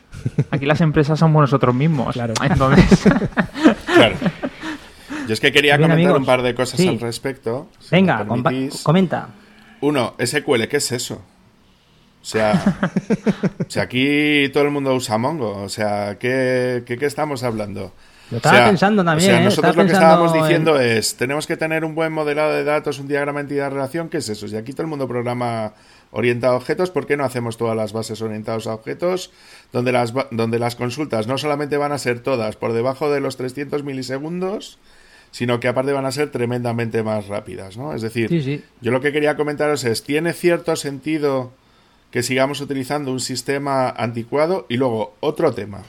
aquí las empresas somos nosotros mismos. Claro. Entonces, Claro. Yo es que quería Bien, comentar amigos. un par de cosas Sí. al respecto. si venga comenta Uno, SQL, ¿qué es eso? O sea, o sea, aquí todo el mundo usa Mongo. O sea, ¿qué, qué, qué estamos hablando? Lo estaba O sea, pensando también, O sea, ¿eh? nosotros Estaba lo que estábamos en- diciendo es, tenemos que tener un buen modelado de datos, un diagrama entidad-relación. ¿Qué es eso? Y aquí todo el mundo programa orientado a objetos, ¿por qué no hacemos todas las bases orientadas a objetos? Donde las, donde las consultas no solamente van a ser todas por debajo de los 300 milisegundos, sino que aparte van a ser tremendamente más rápidas, ¿no? Es decir, yo lo que quería comentaros es, ¿tiene cierto sentido que sigamos utilizando un sistema anticuado? Y luego, otro tema.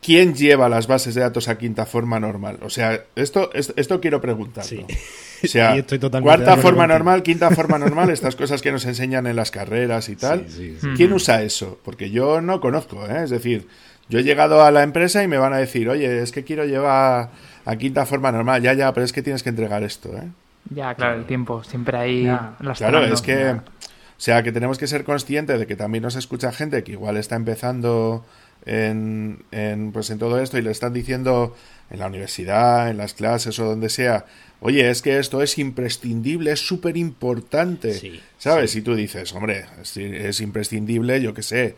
¿Quién lleva las bases de datos a quinta forma normal? O sea, esto, esto, quiero preguntarlo. O sea, cuarta forma normal, quinta forma normal, estas cosas que nos enseñan en las carreras y tal. ¿Quién usa eso? Porque yo no conozco, ¿eh? Es decir, yo he llegado a la empresa y me van a decir, oye, es que quiero llevar a quinta forma normal. Ya, ya, pero es que tienes que entregar esto, ¿eh? Ya, claro, el tiempo, siempre ahí. Claro, es que. O sea, que tenemos que ser conscientes de que también nos escucha gente que igual está empezando en, en, pues en todo esto y le están diciendo en la universidad, en las clases o donde sea, oye, es que esto es imprescindible, es súper importante, ¿sabes? Y tú dices, hombre, es, imprescindible, yo qué sé,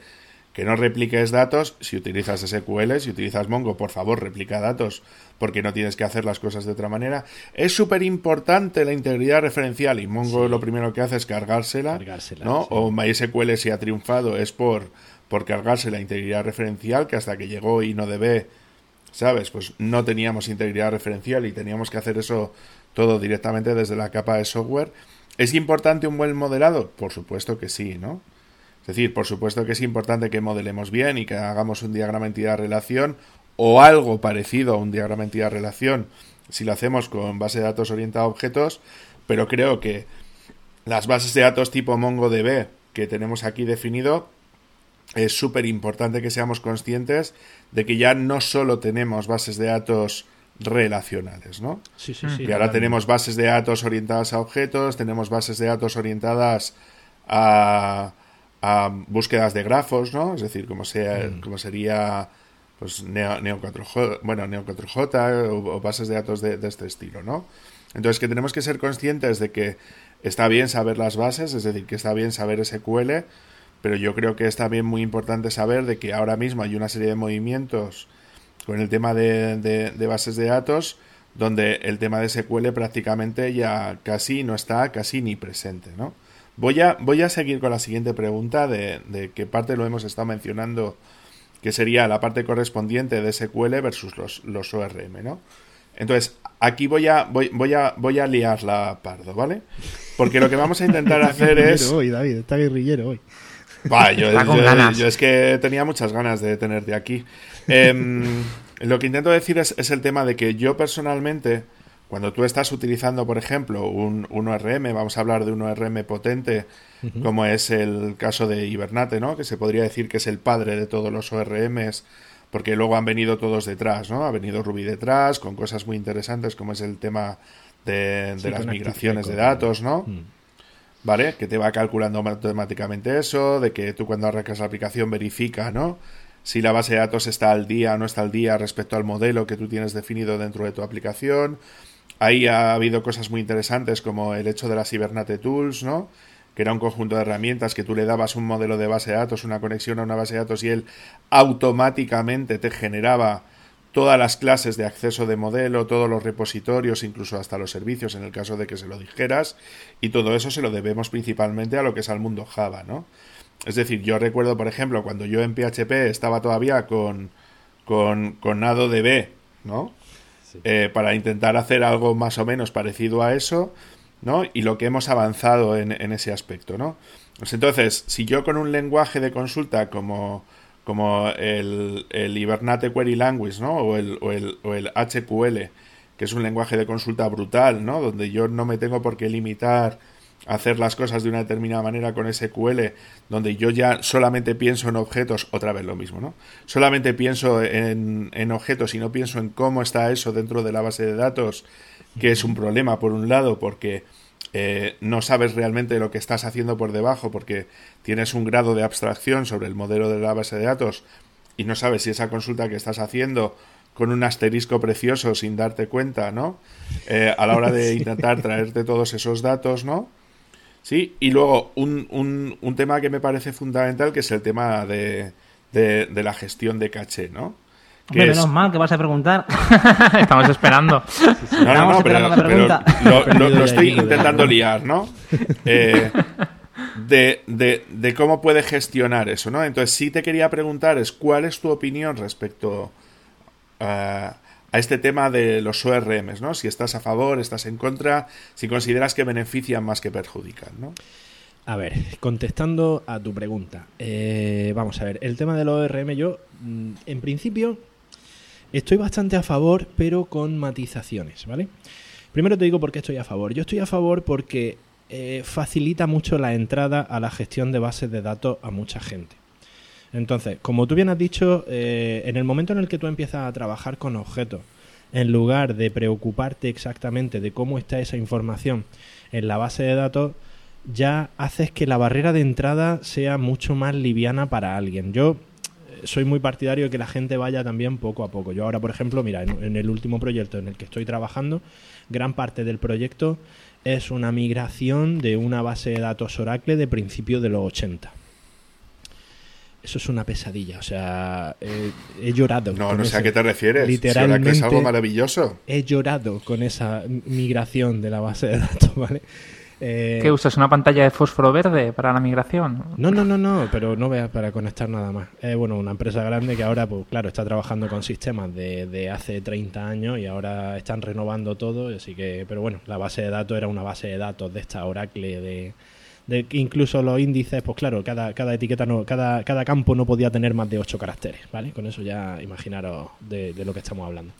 que no repliques datos si utilizas SQL, si utilizas Mongo, por favor, replica datos, porque no tienes que hacer las cosas de otra manera. Es súper importante la integridad referencial y Mongo lo primero que hace es cargársela, ¿no? O MySQL si ha triunfado es por por cargarse la integridad referencial, que hasta que llegó InnoDB, ¿sabes? Pues no teníamos integridad referencial y teníamos que hacer eso todo directamente desde la capa de software. ¿Es importante un buen modelado? Por supuesto que sí, ¿no? Es decir, por supuesto que es importante que modelemos bien y que hagamos un diagrama entidad-relación o algo parecido a un diagrama entidad-relación si lo hacemos con base de datos orientada a objetos, pero creo que las bases de datos tipo MongoDB que tenemos aquí definido es súper importante que seamos conscientes de que ya no solo tenemos bases de datos relacionales, ¿no? Sí, sí, sí. Que ahora tenemos bases de datos orientadas a objetos, tenemos bases de datos orientadas a, a búsquedas de grafos, ¿no? Es decir, como, sea, mm. como sería pues Neo, 4J, bueno, Neo 4J o, bases de datos de, de, este estilo, ¿no? Entonces que tenemos que ser conscientes de que está bien saber las bases, es decir, que está bien saber SQL, pero yo creo que es también muy importante saber de que ahora mismo hay una serie de movimientos con el tema de, de, bases de datos donde el tema de SQL prácticamente ya casi no está casi ni presente, ¿no? Voy a, voy a seguir con la siguiente pregunta de, de qué parte lo hemos estado mencionando, que sería la parte correspondiente de SQL versus los, los ORM, ¿no? Entonces, aquí voy a, voy, voy a, voy a liarla pardo, ¿vale? Porque lo que vamos a intentar hacer es... Hoy, David, está guerrillero hoy yo, es que tenía muchas ganas de tenerte aquí. Em, lo que intento decir es, el tema de que yo personalmente, cuando tú estás utilizando, por ejemplo, un, ORM, vamos a hablar de un ORM potente, como es el caso de Hibernate, ¿no? Que se podría decir que es el padre de todos los ORMs, porque luego han venido todos detrás, ¿no? Ha venido Ruby detrás, con cosas muy interesantes, como es el tema de, las migraciones de datos, ¿no? Mm. ¿vale? Que te va calculando automáticamente eso, de que tú cuando arrancas la aplicación verifica, ¿no? Si la base de datos está al día o no está al día respecto al modelo que tú tienes definido dentro de tu aplicación. Ahí ha habido cosas muy interesantes como el hecho de las Hibernate Tools, ¿no? Que era un conjunto de herramientas que tú le dabas un modelo de base de datos, una conexión a una base de datos y él automáticamente te generaba todas las clases de acceso de modelo, todos los repositorios, incluso hasta los servicios en el caso de que se lo dijeras, y todo eso se lo debemos principalmente a lo que es al mundo Java, ¿no? Es decir, yo recuerdo, por ejemplo, cuando yo en PHP estaba todavía con, con, con NadoDB, ¿no? Eh, para intentar hacer algo más o menos parecido a eso, ¿no? Y lo que hemos avanzado en, en ese aspecto, ¿no? Pues entonces, si yo con un lenguaje de consulta como como el, el Hibernate Query Language, ¿no? O el, o, el, o el HQL, que es un lenguaje de consulta brutal, ¿no? Donde yo no me tengo por qué limitar hacer las cosas de una determinada manera con SQL, donde yo ya solamente pienso en objetos, otra vez lo mismo, ¿no? Solamente pienso en, en objetos y no pienso en cómo está eso dentro de la base de datos, que es un problema por un lado, porque eh, no sabes realmente lo que estás haciendo por debajo porque tienes un grado de abstracción sobre el modelo de la base de datos y no sabes si esa consulta que estás haciendo con un asterisco precioso sin darte cuenta, ¿no? Eh, a la hora de intentar traerte todos esos datos, ¿no? Sí, y luego un, un, un, tema que me parece fundamental que es el tema de, de, de la gestión de caché, ¿no? Hombre, es- menos mal que vas a preguntar. Estamos esperando. No, no, Estamos no, pero, esperando la pero pregunta. lo, estoy intentando liar, ¿no? Eh, de, de- de cómo puede gestionar eso, ¿no? Entonces, sí te quería preguntar es cuál es tu opinión respecto a, a este tema de los ORMs, ¿no? Si estás a favor, estás en contra, si consideras que benefician más que perjudican, ¿no? A ver, contestando a tu pregunta. eh, vamos a ver, el tema del ORM yo, mm, en principio, estoy bastante a favor, pero con matizaciones, ¿vale? Primero te digo por qué estoy a favor. Yo estoy a favor porque eh, facilita mucho la entrada a la gestión de bases de datos a mucha gente. Entonces, como tú bien has dicho, eh, en el momento en el que tú empiezas a trabajar con objetos, en lugar de preocuparte exactamente de cómo está esa información en la base de datos, ya haces que la barrera de entrada sea mucho más liviana para alguien. Yo eh, soy muy partidario de que la gente vaya también poco a poco. Yo ahora, por ejemplo, mira, en, en el último proyecto en el que estoy trabajando, gran parte del proyecto es una migración de una base de datos Oracle de principios de los 80. Eso es una pesadilla, o sea, eh, he llorado. No, no sé a qué te refieres. Literalmente. es algo maravilloso. He llorado con esa migración de la base de datos, ¿vale? Eh, ¿Qué usas? ¿Una pantalla de fósforo verde para la migración? No, no, no, no, pero no veas para conectar nada más. Es bueno, una empresa grande que ahora, pues claro, está trabajando con sistemas de, de hace 30 años y ahora están renovando todo, así que, pero bueno, la base de datos era una base de datos de esta Oracle de, de incluso los índices, pues claro, cada, cada etiqueta cada, cada campo no podía tener más de 8 caracteres, ¿vale? Con eso ya imaginaros de, de lo que estamos hablando.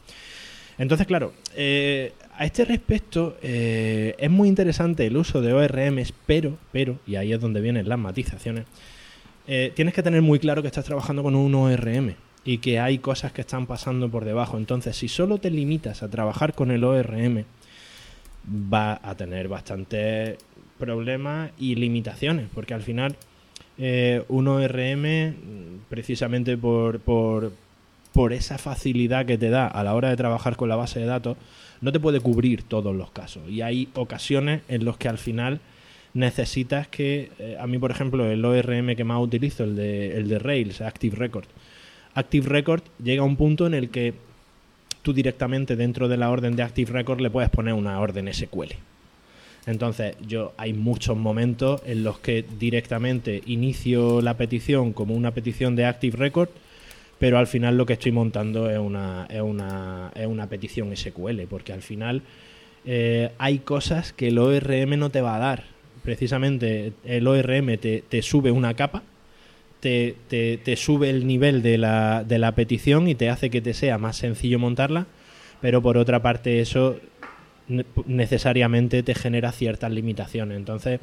Entonces, claro, eh, a este respecto eh, es muy interesante el uso de ORMs, pero, pero, y ahí es donde vienen las matizaciones, eh, tienes que tener muy claro que estás trabajando con un ORM y que hay cosas que están pasando por debajo. Entonces, si solo te limitas a trabajar con el ORM, va a tener bastantes problemas y limitaciones, porque al final eh, un ORM, precisamente por, por, por esa facilidad que te da a la hora de trabajar con la base de datos, no te puede cubrir todos los casos. Y hay ocasiones en los que al final necesitas que, eh, a mí por ejemplo, el ORM que más utilizo, el de, el de Rails, Active Record. Active Record llega a un punto en el que tú directamente dentro de la orden de Active Record le puedes poner una orden SQL. Entonces, yo hay muchos momentos en los que directamente inicio la petición como una petición de Active Record, pero al final lo que estoy montando es una, es una, es una petición SQL, porque al final eh, hay cosas que el ORM no te va a dar. Precisamente el ORM te, te sube una capa, te, te- te sube el nivel de la, de la petición y te hace que te sea más sencillo montarla, pero por otra parte eso necesariamente te genera ciertas limitaciones. Entonces,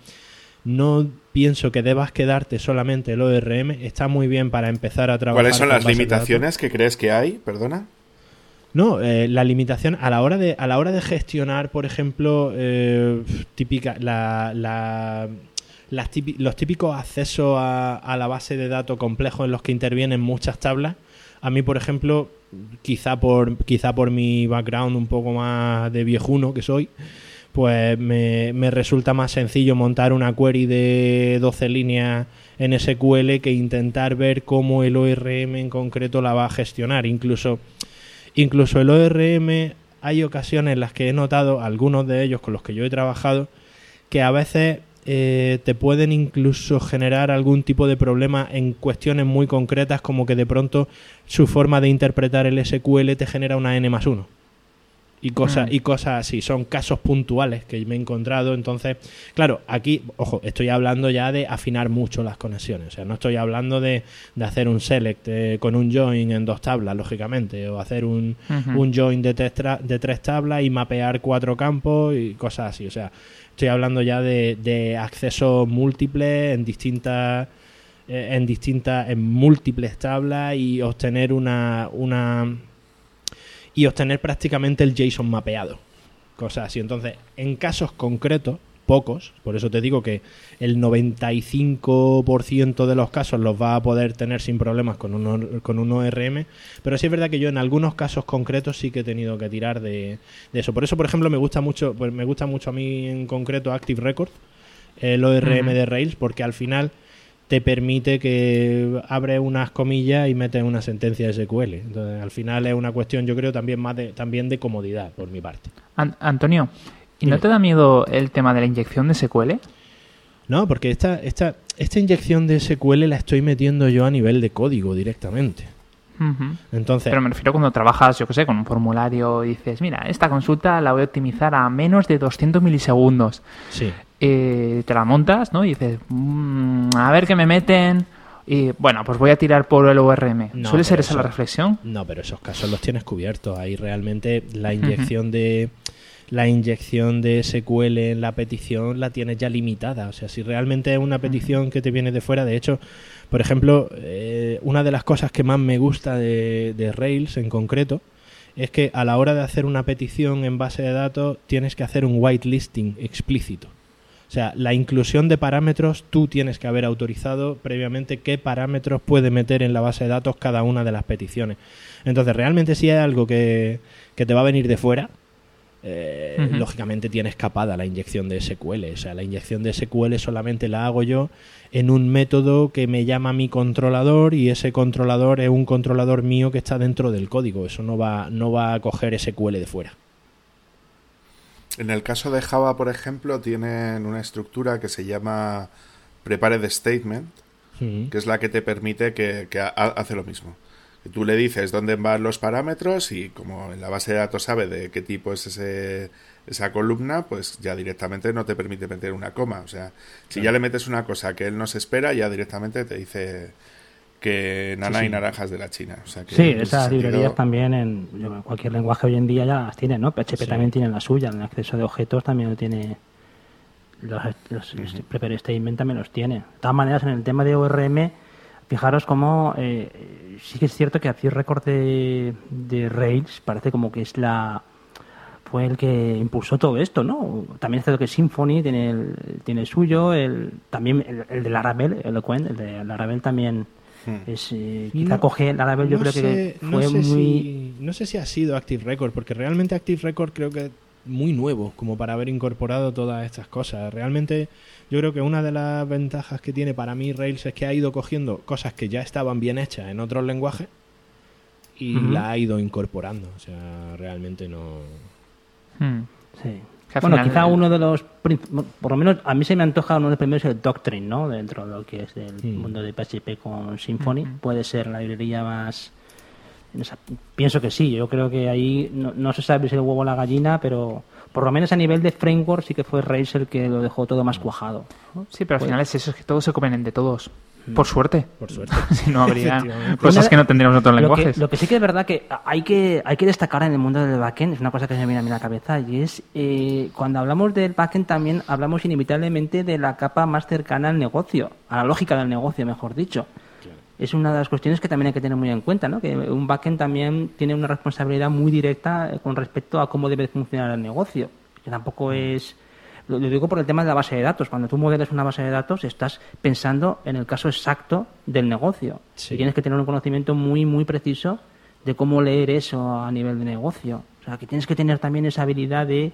no pienso que debas quedarte solamente el ORM. Está muy bien para empezar a trabajar. ¿Cuáles son las limitaciones que crees que hay? Perdona. No, eh, la limitación a la hora de a la hora de gestionar, por ejemplo, eh, típica la, la- las los típicos accesos a, a la base de datos complejos en los que intervienen muchas tablas. A mí, por ejemplo, quizá por quizá por mi background un poco más de viejuno que soy, pues me, me resulta más sencillo montar una query de 12 líneas en SQL que intentar ver cómo el ORM en concreto la va a gestionar. Incluso Incluso el ORM, hay ocasiones en las que he notado, algunos de ellos con los que yo he trabajado, que a veces eh, te pueden incluso generar algún tipo de problema en cuestiones muy concretas, como que de pronto su forma de interpretar el SQL te genera una N más 1. Y cosas, Mm. y cosas así, son casos puntuales que me he encontrado. Entonces, claro, aquí, ojo, estoy hablando ya de afinar mucho las conexiones. O sea, no estoy hablando de, de hacer un select eh, con un join en dos tablas, lógicamente, o hacer un, un join de tres, de tres tablas y mapear cuatro campos y cosas así. O sea, estoy hablando ya de, de accesos múltiples en distintas eh, en distintas en múltiples tablas y obtener una una y obtener prácticamente el JSON mapeado. Cosas así. Entonces en casos concretos pocos por eso te digo que el 95% de los casos los va a poder tener sin problemas con un, con un ORM pero sí es verdad que yo en algunos casos concretos sí que he tenido que tirar de, de eso por eso por ejemplo me gusta mucho pues me gusta mucho a mí en concreto Active Record el ORM de Rails porque al final te permite que abres unas comillas y metes una sentencia de SQL. Entonces, al final es una cuestión, yo creo, también más de, también de comodidad por mi parte. An- Antonio, ¿y no te da miedo el tema de la inyección de SQL? No, porque esta, esta, esta inyección de SQL la estoy metiendo yo a nivel de código directamente. Entonces, Pero me refiero cuando trabajas, yo que sé, con un formulario y dices, mira, esta consulta la voy a optimizar a menos de 200 milisegundos. sí. Eh, te la montas, ¿no? Y dices, "Mm, a ver qué me meten. Y bueno, pues voy a tirar por el ORM. No, ¿Suele ser esa la reflexión? No, pero esos casos los tienes cubiertos. Ahí realmente la inyección de la inyección de SQL en la petición la tienes ya limitada. O sea, si realmente es una petición que te viene de fuera, de hecho, por ejemplo, eh, una de las cosas que más me gusta de, de Rails en concreto es que a la hora de hacer una petición en base de datos tienes que hacer un whitelisting explícito. O sea, la inclusión de parámetros, tú tienes que haber autorizado previamente qué parámetros puede meter en la base de datos cada una de las peticiones. Entonces, realmente si hay algo que, que te va a venir de fuera, eh, lógicamente tienes capada la inyección de SQL. O sea, la inyección de SQL solamente la hago yo en un método que me llama mi controlador y ese controlador es un controlador mío que está dentro del código. Eso no va, no va a coger SQL de fuera. En el caso de Java, por ejemplo, tienen una estructura que se llama Prepared Statement, que es la que te permite que, que ha- hace lo mismo. Tú le dices dónde van los parámetros y como en la base de datos sabe de qué tipo es ese, esa columna, pues ya directamente no te permite meter una coma. O sea, si ya le metes una cosa que él no se espera, ya directamente te dice que nana Sí, y naranjas de la China. O sea, que Sí, en ese esas sentido- librerías también en en cualquier lenguaje hoy en día ya las tiene, ¿no? PHP Sí. también tiene la suya, el acceso de objetos también lo tiene. Los, los prepare statement también los tiene. De todas maneras, en el tema de ORM, fijaros cómo eh, sí que es cierto que Active Record de, de Rails parece como que es la fue el que impulsó todo esto, ¿no? También es cierto que Symfony tiene el, tiene el suyo, el, también el, el de Laravel, Eloquent, el de Laravel también Hmm. es, eh, quizá No- coge Laravel, yo no creo sé- que no fue sé muy... si- no sé si ha sido Active Record, porque realmente Active Record creo que es muy nuevo como para haber incorporado todas estas cosas. Realmente yo creo que una de las ventajas que tiene para mí Rails es que ha ido cogiendo cosas que ya estaban bien hechas en otros lenguajes y la ha ido incorporando. O sea, realmente no... Hmm. Sí. Bueno, final- quizá uno de los, por lo menos a mí se me antoja uno de los primeros el Doctrine, ¿no? Dentro de lo que es el Mm. mundo de PHP con Symfony. Puede ser la librería más... en esa- pienso que sí, yo creo que ahí no, no se sabe si el huevo o la gallina, pero por lo menos a nivel de framework sí que fue Rails el que lo dejó todo más cuajado. Sí, pero al Pues- final es eso, es que todos se comen de todos. Por suerte. Por suerte. si no habría cosas que no tendríamos en otros Lo que, lenguajes. lo que sí que es verdad que hay que hay que destacar en el mundo del backend, es una cosa que se me viene a mí a la cabeza, y es eh, cuando hablamos del backend también hablamos inevitablemente de la capa más cercana al negocio, a la lógica del negocio, mejor dicho. Es una de las cuestiones que también hay que tener muy en cuenta, ¿no? que un backend también tiene una responsabilidad muy directa eh, con respecto a cómo debe funcionar el negocio, que tampoco es... Lo, lo digo por el tema de la base de datos. Cuando tú modelas una base de datos, estás pensando en el caso exacto del negocio. Sí. Y tienes que tener un conocimiento muy, muy preciso de cómo leer eso a nivel de negocio. O sea, que tienes que tener también esa habilidad de...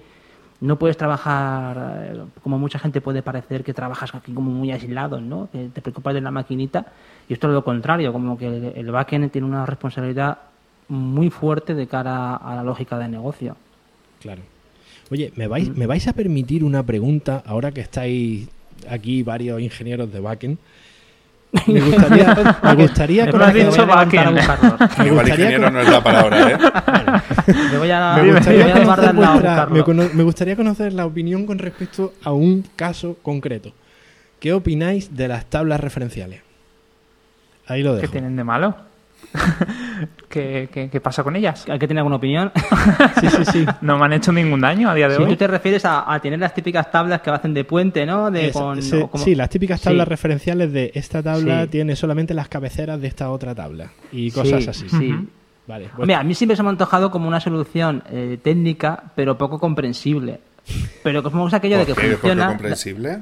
No puedes trabajar, eh, como mucha gente puede parecer, que trabajas aquí como muy aislado, ¿no? Que te preocupas de la maquinita. Y esto es lo contrario, como que el, el backend tiene una responsabilidad muy fuerte de cara a la lógica del negocio. Claro. Oye, ¿me vais, ¿me vais a permitir una pregunta ahora que estáis aquí varios ingenieros de backend? Me gustaría, me gustaría Me Pero has que dicho voy a levantar a backend. buscarlos. Me Igual gustaría ingeniero co- no es la palabra, ¿eh? Me voy a, Me me gustaría, voy a conocer la vuestra- buscarlo. me cono- me gustaría conocer la opinión con respecto a un caso concreto. ¿Qué opináis de las tablas referenciales? Ahí lo ¿Qué dejo. tienen de malo? ¿Qué, qué, qué pasa con ellas? ¿Hay que tener alguna opinión? Sí, sí, sí. ¿No me han hecho ningún daño a día de Si hoy? tú te refieres a, a tener las típicas tablas que hacen de puente, ¿no? De, Es- con, se- como- Sí, las típicas tablas Sí. referenciales de esta tabla Sí. tiene solamente las cabeceras de esta otra tabla y cosas Sí, así. sí. Ujú. Vale. pues- Hombre, a mí siempre se me ha antojado como una solución eh, técnica, pero poco comprensible. Pero como es aquello de que ¿Por qué? ¿Por qué funciona. comprensible?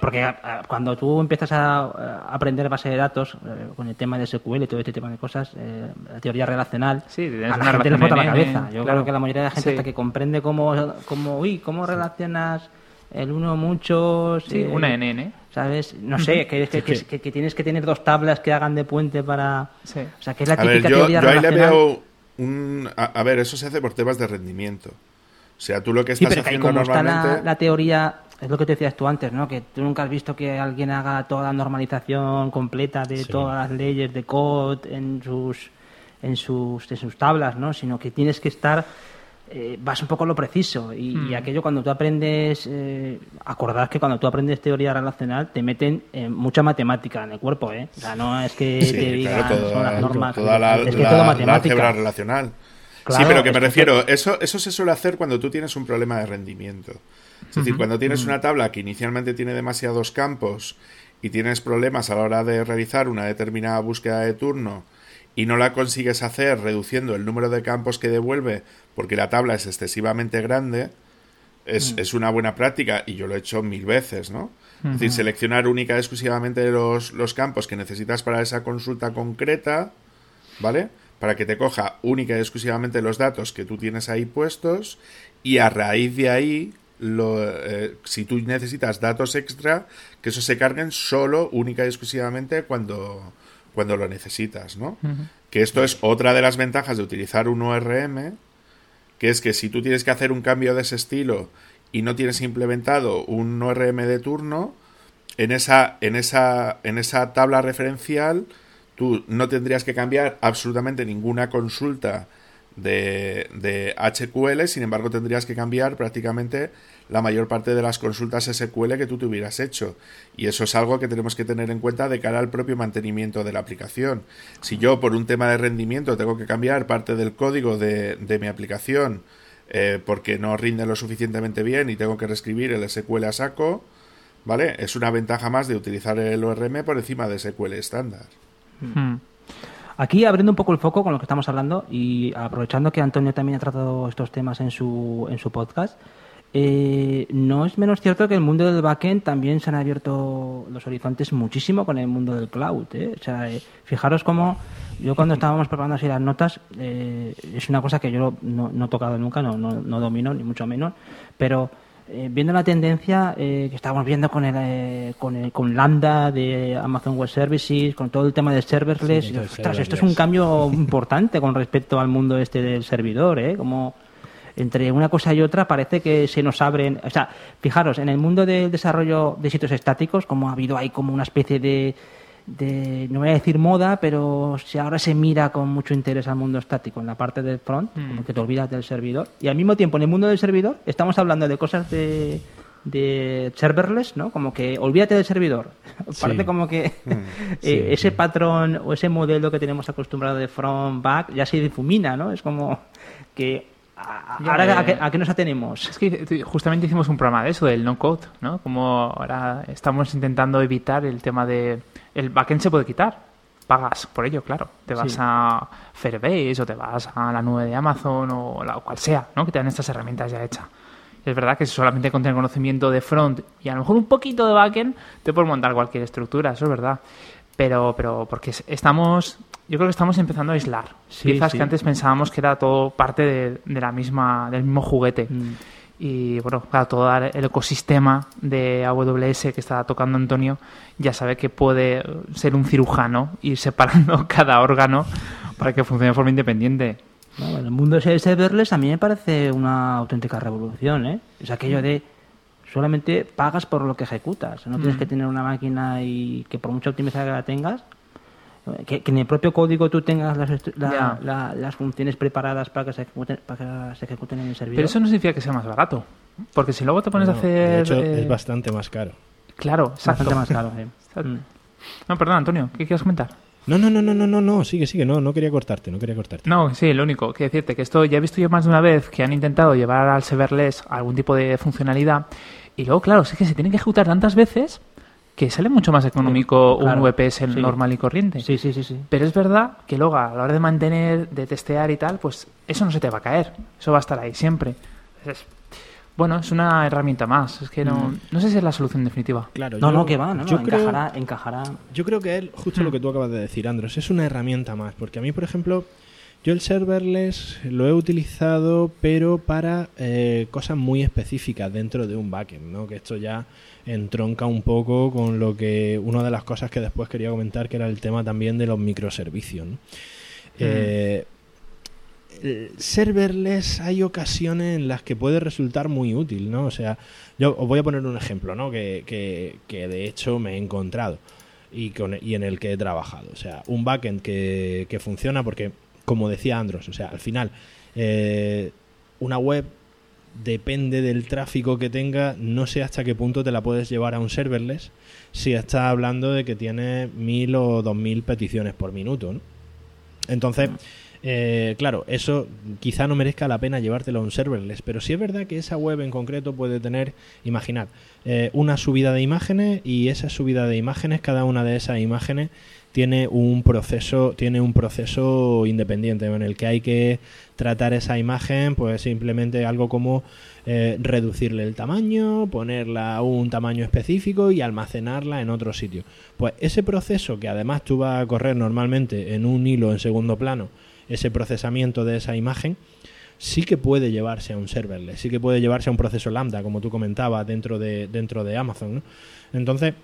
Porque a- a- cuando tú empiezas a, a aprender base de datos eh, con el tema de SQL y todo este tipo de cosas, eh, la teoría relacional, Sí, a la gente le flota la cabeza. Yo claro. creo que la mayoría de la gente Sí. hasta que comprende cómo, cómo, uy, cómo relacionas el uno muchos... Sí, eh, una NN. ¿sabes? No sé, que, que- que- que- que tienes que tener dos tablas que hagan de puente para... Sí. O sea, que es la A ver, típica yo, teoría yo ahí le relacional. veo un... A, a ver, eso se hace por temas de rendimiento. O sea, tú lo que Sí, estás pero que ahí haciendo como está normalmente... la, la teoría, es lo que te decías tú antes, ¿no? Que tú nunca has visto que alguien haga toda la normalización completa de Sí. todas las leyes de code en sus en sus en sus tablas, ¿no? Sino que tienes que estar eh, vas un poco a lo preciso y, Mm. y aquello cuando tú aprendes eh, acordad que cuando tú aprendes teoría relacional te meten eh, mucha matemática en el cuerpo, ¿eh? O sea, no es que Sí, te digan claro, son toda, las normas, toda la, es que la- todo la matemática. álgebra relacional. Claro, sí, pero que me que refiero, eso, eso se suele hacer cuando tú tienes un problema de rendimiento. Es decir, cuando tienes una tabla que inicialmente tiene demasiados campos y tienes problemas a la hora de realizar una determinada búsqueda de turno y no la consigues hacer reduciendo el número de campos que devuelve porque la tabla es excesivamente grande, es, es una buena práctica y yo lo he hecho mil veces, ¿no? Es decir, seleccionar única y exclusivamente los, los campos que necesitas para esa consulta concreta, ¿vale? Para que te coja única y exclusivamente los datos que tú tienes ahí puestos y a raíz de ahí, lo, eh, si tú necesitas datos extra, que eso se carguen solo, única y exclusivamente cuando, cuando lo necesitas, ¿no? Que esto es otra de las ventajas de utilizar un ORM, que es que si tú tienes que hacer un cambio de ese estilo y no tienes implementado un ORM de turno, en esa, en esa, en esa tabla referencial tú no tendrías que cambiar absolutamente ninguna consulta de, de HQL, sin embargo tendrías que cambiar prácticamente la mayor parte de las consultas SQL que tú te hubieras hecho. Y eso es algo que tenemos que tener en cuenta de cara al propio mantenimiento de la aplicación. Si yo por un tema de rendimiento tengo que cambiar parte del código de, de mi aplicación eh, porque no rinde lo suficientemente bien y tengo que reescribir el SQL a saco, ¿vale? Es una ventaja más de utilizar el ORM por encima de SQL estándar. Mm. Aquí abriendo un poco el foco con lo que estamos hablando y aprovechando que Antonio también ha tratado estos temas en su, en su podcast, eh, no es menos cierto que el mundo del backend también se han abierto los horizontes muchísimo con el mundo del cloud. ¿eh? O sea, eh, fijaros cómo yo cuando estábamos preparando así las notas, es una cosa que yo no, no he tocado nunca, no, no, no domino, ni mucho menos, pero eh, viendo la tendencia eh, que estábamos viendo con el, eh, con el con Lambda de Amazon Web Services, con todo el tema de serverless, Sí, y, del ostras, esto es un cambio importante con respecto al mundo este del servidor, ¿eh? Como entre una cosa y otra parece que se nos abren, o sea, fijaros, en el mundo del desarrollo de sitios estáticos, como ha habido ahí como una especie de, de no voy a decir moda, pero si ahora se mira con mucho interés al mundo estático en la parte del front, como que te olvidas del servidor, y al mismo tiempo en el mundo del servidor estamos hablando de cosas de de serverless, ¿no? Como que olvídate del servidor. Parece como que eh, Sí, ese patrón o ese modelo que tenemos acostumbrado de front back ya se difumina, ¿no? Es como que ahora eh, a, qué, a qué nos atenemos. Es que t- justamente hicimos un programa de eso, del no-code, ¿no? Como ahora estamos intentando evitar el tema de... El backend se puede quitar. Pagas por ello, claro. Te vas Sí. a Firebase o te vas a la nube de Amazon o la o cual sea, ¿no? Que te dan estas herramientas ya hechas. Es verdad que solamente con tener conocimiento de front y a lo mejor un poquito de backend te puedes montar cualquier estructura, eso es verdad. Pero, pero porque es- estamos, yo creo que estamos empezando a aislar Sí, piezas sí. que antes pensábamos que era todo parte de, de la misma, del mismo juguete. Mm. Y bueno, claro, todo el ecosistema de AWS que está tocando Antonio ya sabe que puede ser un cirujano ir separando cada órgano para que funcione de forma independiente. Bueno, el mundo de serverless a mí me parece una auténtica revolución, ¿eh? Es aquello de solamente pagas por lo que ejecutas. No tienes Mm. que tener una máquina y que por mucha optimizada que la tengas, que, que en el propio código tú tengas las, la- la- las funciones preparadas para que, se ejecuten, para que se ejecuten en el servidor. Pero eso no significa que sea más barato. Porque si luego te pones No, a hacer... de hecho, eh, es bastante más caro. Claro, exacto. bastante más caro. sí. No, perdón, Antonio, ¿qué quieres comentar? No, no, no, no, no, no, no, sigue, sigue, no, no quería cortarte, no quería cortarte. No, sí, lo único que decirte que esto ya he visto yo más de una vez que han intentado llevar al serverless algún tipo de funcionalidad y luego, claro, es que se tiene que ejecutar tantas veces que sale mucho más económico Claro, un VPS sí. normal y corriente. Sí, sí, sí, sí. Pero es verdad que luego a la hora de mantener, de testear y tal, pues eso no se te va a caer. Eso va a estar ahí siempre. Es- bueno, es una herramienta más. Es que no, no sé si es la solución definitiva. Claro, No, yo- no, que va, no, yo no, creo- encajará, encajará. Yo creo que él, justo lo que tú acabas de decir, Andros, es una herramienta más. Porque a mí, por ejemplo, Yo el serverless lo he utilizado, pero para eh, cosas muy específicas dentro de un backend, ¿no? Que esto ya entronca un poco con lo que una de las cosas que después quería comentar, que era el tema también de los microservicios. ¿no? Eh, serverless hay ocasiones en las que puede resultar muy útil, ¿no? O sea, yo os voy a poner un ejemplo, ¿no? Que, que, que de hecho me he encontrado y, con, y en el que he trabajado. O sea, un backend que, que funciona porque, como decía Andros, o sea, al final, eh, una web depende del tráfico que tenga, no sé hasta qué punto te la puedes llevar a un serverless si estás hablando de que tiene mil o dos mil peticiones por minuto, ¿no? Entonces, eh, claro, eso quizá no merezca la pena llevártelo a un serverless, pero sí es verdad que esa web en concreto puede tener, imaginad, eh, una subida de imágenes y esa subida de imágenes, cada una de esas imágenes tiene un proceso, tiene un proceso independiente en el que hay que tratar esa imagen, pues simplemente algo como eh, reducirle el tamaño, ponerla a un tamaño específico y almacenarla en otro sitio. Pues ese proceso que además tú vas a correr normalmente en un hilo en segundo plano, ese procesamiento de esa imagen, sí que puede llevarse a un serverless, sí que puede llevarse a un proceso lambda, como tú comentabas, dentro de, dentro de Amazon. ¿no? Entonces,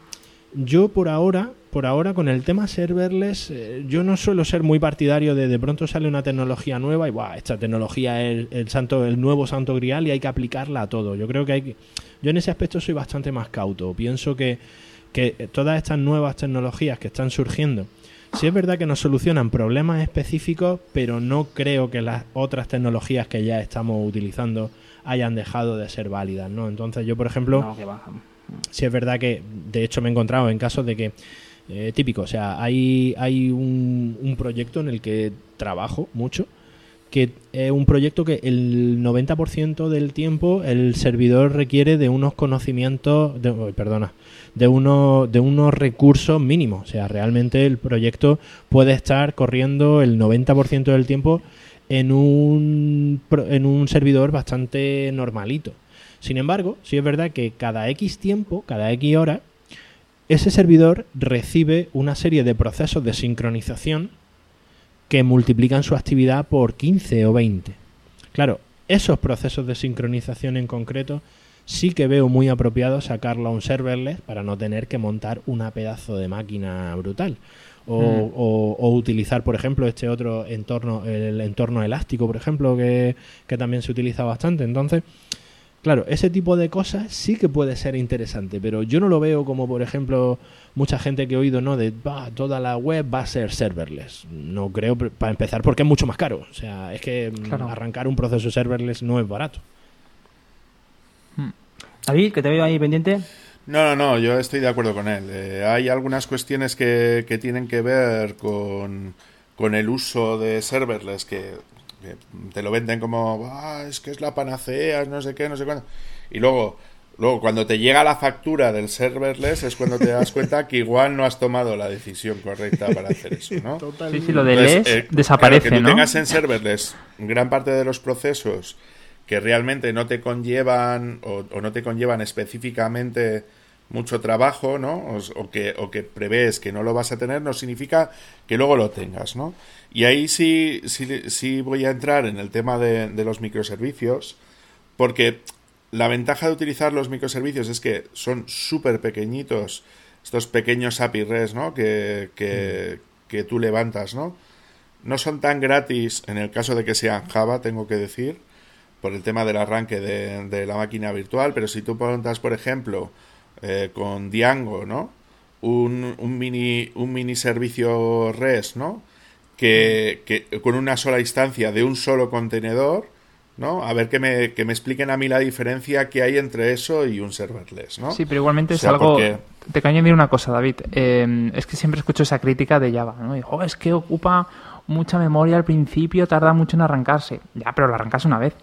yo por ahora, por ahora con el tema serverless, eh, yo no suelo ser muy partidario de de pronto sale una tecnología nueva y ¡buah! esta tecnología es el, santo, el nuevo santo grial y hay que aplicarla a todo. Yo creo que hay que, yo en ese aspecto soy bastante más cauto. Pienso que, que todas estas nuevas tecnologías que están surgiendo, sí es verdad que nos solucionan problemas específicos, pero no creo que las otras tecnologías que ya estamos utilizando hayan dejado de ser válidas, ¿no? Entonces yo, por ejemplo. Sí es verdad que de hecho me he encontrado en casos de que eh, típico, o sea, hay, hay un, un proyecto en el que trabajo mucho que es un proyecto que el 90% del tiempo el servidor requiere de unos conocimientos, de, perdona, de unos, de unos recursos mínimos. O sea, realmente el proyecto puede estar corriendo el 90% del tiempo en un, en un servidor bastante normalito. Sin embargo, sí es verdad que cada X tiempo, cada X hora, ese servidor recibe una serie de procesos de sincronización que multiplican su actividad por 15 o 20. Claro, esos procesos de sincronización en concreto sí que veo muy apropiado sacarlo a un serverless para no tener que montar una pedazo de máquina brutal. O, Mm. o- o utilizar, por ejemplo, este otro entorno, el entorno elástico, por ejemplo, que, que también se utiliza bastante. Entonces, Claro, ese tipo de cosas sí que puede ser interesante, pero yo no lo veo como, por ejemplo, mucha gente que he oído, ¿no? De "Bah, toda la web va a ser serverless. No creo, para empezar, porque es mucho más caro. O sea, es que mm, Claro. arrancar un proceso serverless no es barato. David, que te veo ahí pendiente. No, no, no, yo estoy de acuerdo con él. Eh, hay algunas cuestiones que, que tienen que ver con, con el uso de serverless que te lo venden como, "Ah, es que es la panacea, no sé qué, no sé cuándo. Y luego, luego, cuando te llega la factura del serverless es cuando te das cuenta que igual no has tomado la decisión correcta para hacer eso, ¿no? Sí, sí, lo de Entonces, eh, desaparece, claro, que tú ¿no? tengas en serverless gran parte de los procesos que realmente no te conllevan o, o no te conllevan específicamente mucho trabajo, ¿no? O, o que, o que prevés que no lo vas a tener, no significa que luego lo tengas, ¿no? Y ahí sí, sí, sí voy a entrar en el tema de, de los microservicios, porque la ventaja de utilizar los microservicios es que son súper pequeñitos, estos pequeños API REST, ¿no? Que, que, que tú levantas, ¿no? No son tan gratis en el caso de que sean Java, tengo que decir, por el tema del arranque de, de la máquina virtual, pero si tú montas, por ejemplo, eh, con Django, ¿no? Un, un mini un mini servicio REST, ¿no? Que, que con una sola instancia de un solo contenedor, ¿no? A ver que me, que me expliquen a mí la diferencia que hay entre eso y un serverless, ¿no? Sí, pero igualmente O es algo... porque- Te quiero añadir una cosa, David. Eh, es que siempre escucho esa crítica de Java, ¿no? Y, "Jo, es que ocupa mucha memoria al principio, tarda mucho en arrancarse. Ya, pero lo arrancas una vez.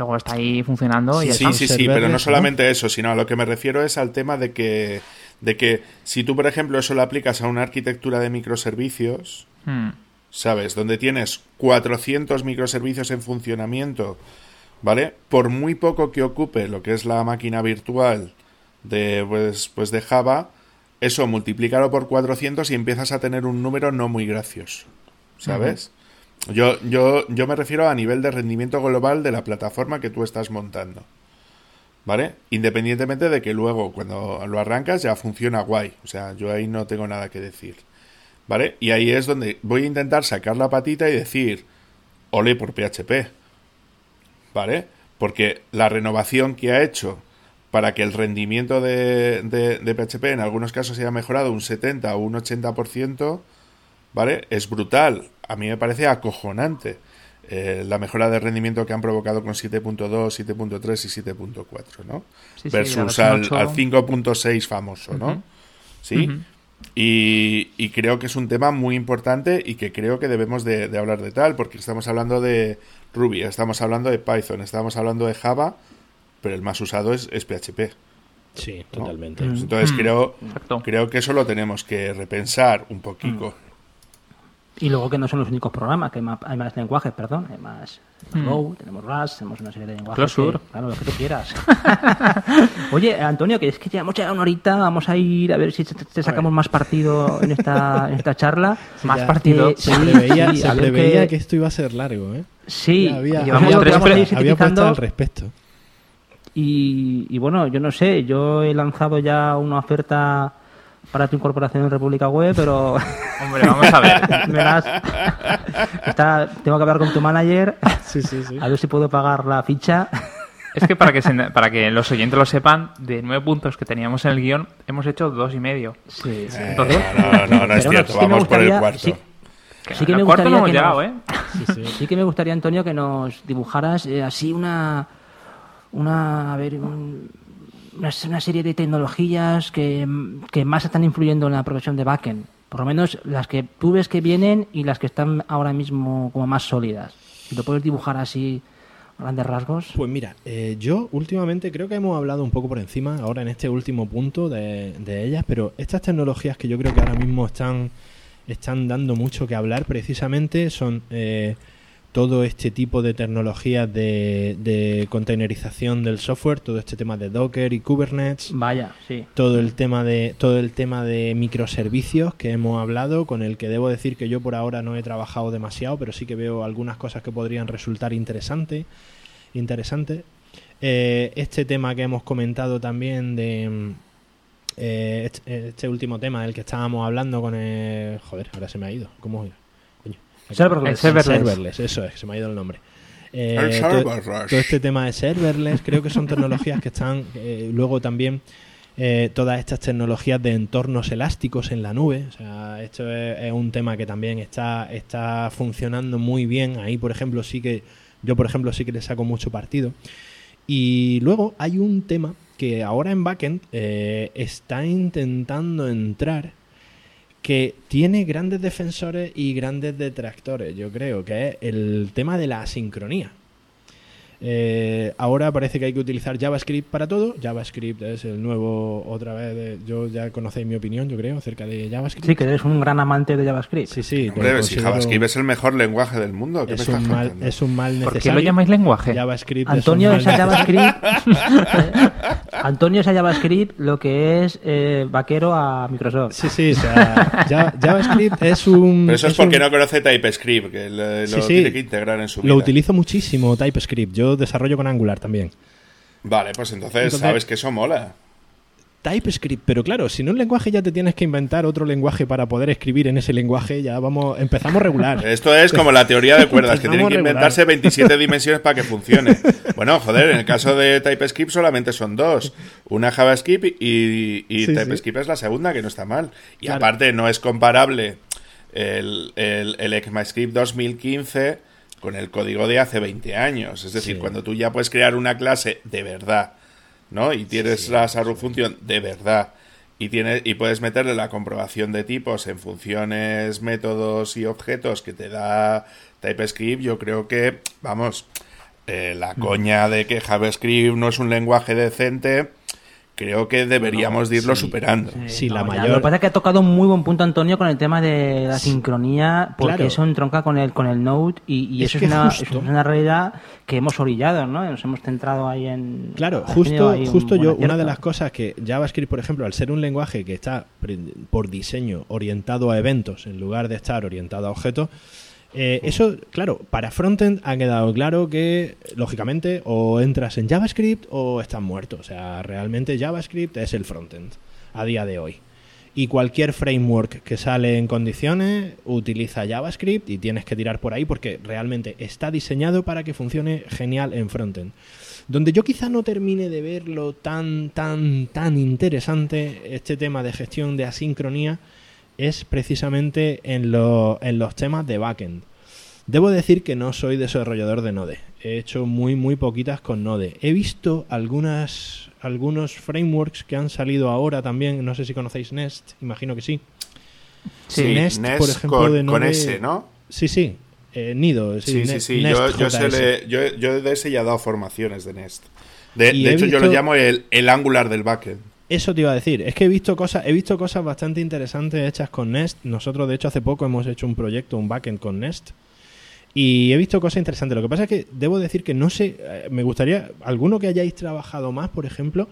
Luego está ahí funcionando y Sí, está. sí, sí, serverless, pero no ¿no? solamente eso, sino a lo que me refiero es al tema de que, de que si tú, por ejemplo, eso lo aplicas a una arquitectura de microservicios, Hmm. ¿sabes? Donde tienes 400 microservicios en funcionamiento, ¿vale? Por muy poco que ocupe lo que es la máquina virtual de, pues, pues de Java, eso multiplícalo por 400 y empiezas a tener un número no muy gracioso, ¿sabes? Yo, yo, yo me refiero a nivel de rendimiento global de la plataforma que tú estás montando. ¿Vale? Independientemente de que luego cuando lo arrancas ya funciona guay. O sea, yo ahí no tengo nada que decir. ¿Vale? Y ahí es donde voy a intentar sacar la patita y decir, ole por PHP. ¿Vale? Porque la renovación que ha hecho para que el rendimiento de, de, PHP en algunos casos haya mejorado un 70 o un 80%, ¿vale? Es brutal. A mí me parece acojonante eh, la mejora de rendimiento que han provocado con 7.2, 7.3 y 7.4, ¿no? Versus al, 5.6 famoso, ¿no? Sí. y, creo que es un tema muy importante y que creo que debemos de, de hablar de tal, porque estamos hablando de Ruby, estamos hablando de Python, estamos hablando de Java, pero el más usado es, PHP. Sí, totalmente. Entonces mm. creo, creo que eso lo tenemos que repensar un poquito. Y luego que no son los únicos programas, que hay más, lenguajes, perdón. Hay más mm. Go, tenemos Rust, tenemos una serie de lenguajes. claro, lo que tú quieras. Oye, Antonio, que es que llevamos ya una horita, vamos a ir a ver si te, sacamos más partido en esta, en esta charla. más partido. se preveía, que... esto iba a ser largo, ¿eh? Sí, había, llevamos, había, puesto al respecto. Y, bueno, yo no sé, yo he lanzado ya una oferta para tu incorporación en República Web, pero... Hombre, vamos a ver. tengo que hablar con tu manager, a ver si puedo pagar la ficha. Es que para que, para que los oyentes lo sepan, de nueve puntos que teníamos en el guion, hemos hecho dos y medio. Sí, sí. Entonces, no, no, no, es cierto, vamos por el cuarto. Sí, que me gustaría que llegado, ¿eh? sí, que me gustaría, Antonio, que nos dibujaras eh, así una una, a ver, una, serie de tecnologías que, más están influyendo en la profesión de backend. Por lo menos las que tú ves que vienen y las que están ahora mismo como más sólidas. Si lo puedes dibujar así grandes rasgos. Pues mira, eh, yo últimamente creo que hemos hablado un poco por encima, ahora en este último punto de, de, ellas, pero estas tecnologías que yo creo que ahora mismo están, están dando mucho que hablar precisamente son eh, todo este tipo de tecnologías de, de, containerización del software, todo este tema de Docker y Kubernetes. Vaya, sí. Todo el tema de todo el tema de microservicios que hemos hablado, con el que debo decir que yo por ahora no he trabajado demasiado, pero sí que veo algunas cosas que podrían resultar interesantes. Interesante. Eh, este tema que hemos comentado también de eh, este, este, último tema del que estábamos hablando con el joder, ahora se me ha ido. ¿Cómo era? Serverless. serverless. eso es, se me ha ido el nombre. Eh, todo, este tema de serverless creo que son tecnologías que están eh, luego también eh, todas estas tecnologías de entornos elásticos en la nube o sea esto es, un tema que también está está funcionando muy bien ahí por ejemplo sí que yo por ejemplo sí que le saco mucho partido y luego hay un tema que ahora en backend está intentando entrar que tiene grandes defensores y grandes detractores, yo creo, que es el tema de la asincronía. Eh, ahora parece que hay que utilizar JavaScript para todo. JavaScript es el nuevo, otra vez, yo ya conocéis mi opinión, yo creo, acerca de JavaScript. Sí, que eres un gran amante de JavaScript. Sí, sí. si JavaScript es el mejor lenguaje del mundo, es, un mal, es un mal necesario. ¿Por qué lo llamáis lenguaje? JavaScript Antonio es, JavaScript. Antonio es a JavaScript lo que es eh, vaquero a Microsoft. Sí, sí, o sea, JavaScript es un... Pero eso es, porque no conoce TypeScript, que lo, tiene que integrar en su vida. Lo utilizo muchísimo, TypeScript. Yo desarrollo con Angular también. Vale, pues entonces, sabes que eso mola. TypeScript, pero claro, si en un lenguaje ya te tienes que inventar otro lenguaje para poder escribir en ese lenguaje, ya vamos, empezamos regular. Esto es como la teoría de cuerdas, que tienen que inventarse 27 dimensiones para que funcione. Bueno, joder, en el caso de TypeScript solamente son dos, una JavaScript y, TypeScript es la segunda, que no está mal. Y aparte no es comparable el, el, el ECMAScript 2015 con el código de hace 20 años. Es decir, cuando tú ya puedes crear una clase de verdad, ¿no? Y tienes la Saru función de verdad. Y, tienes, y puedes meterle la comprobación de tipos en funciones, métodos y objetos que te da TypeScript. Yo creo que, vamos, eh, la mm. coña de que JavaScript no es un lenguaje decente creo que deberíamos irlo superando. Sí, la mayor... Lo que pasa es que ha tocado un muy buen punto Antonio con el tema de la sincronía, porque eso entronca con el con el Node y, eso es una, realidad que hemos orillado, ¿no? Nos hemos centrado ahí en... Claro, justo, justo yo, una de las cosas que JavaScript, por ejemplo, al ser un lenguaje que está por diseño orientado a eventos en lugar de estar orientado a objetos, Eh, eso, claro, para frontend ha quedado claro que, lógicamente, o entras en JavaScript o estás muerto. O sea, realmente JavaScript es el frontend a día de hoy. Y cualquier framework que sale en condiciones utiliza JavaScript y tienes que tirar por ahí porque realmente está diseñado para que funcione genial en frontend. Donde yo quizá no termine de verlo tan, tan, tan interesante este tema de gestión de asincronía es precisamente en, en los temas de backend. Debo decir que no soy desarrollador de Node. He hecho muy, muy poquitas con Node. He visto algunas, algunos frameworks que han salido ahora también. No sé si conocéis Nest, imagino que sí. Sí, Nest, por ejemplo, con, de Node. Con S, ¿no? Sí, sí. Eh, Nido. Sí, sí, sí. yo, yo, de ese ya he dado formaciones de Nest. De, hecho, yo lo llamo el, el Angular del backend. Eso te iba a decir. Es que he visto cosas, he visto cosas bastante interesantes hechas con Nest. Nosotros, de hecho, hace poco hemos hecho un proyecto, un backend con Nest. Y he visto cosas interesantes. Lo que pasa es que debo decir que no sé, eh, me gustaría, alguno que hayáis trabajado más, por ejemplo,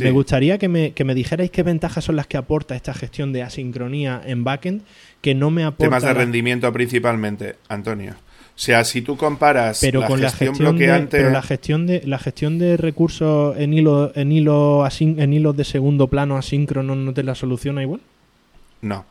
me gustaría que me, que me dijerais qué ventajas son las que aporta esta gestión de asincronía en backend, que no me aporta... Temas de rendimiento principalmente, Antonio. O sea, si tú comparas pero la, con gestión la gestión bloqueante... De, pero la gestión de la gestión de recursos en hilo en hilo en hilos de segundo plano asíncrono no te la soluciona igual? No.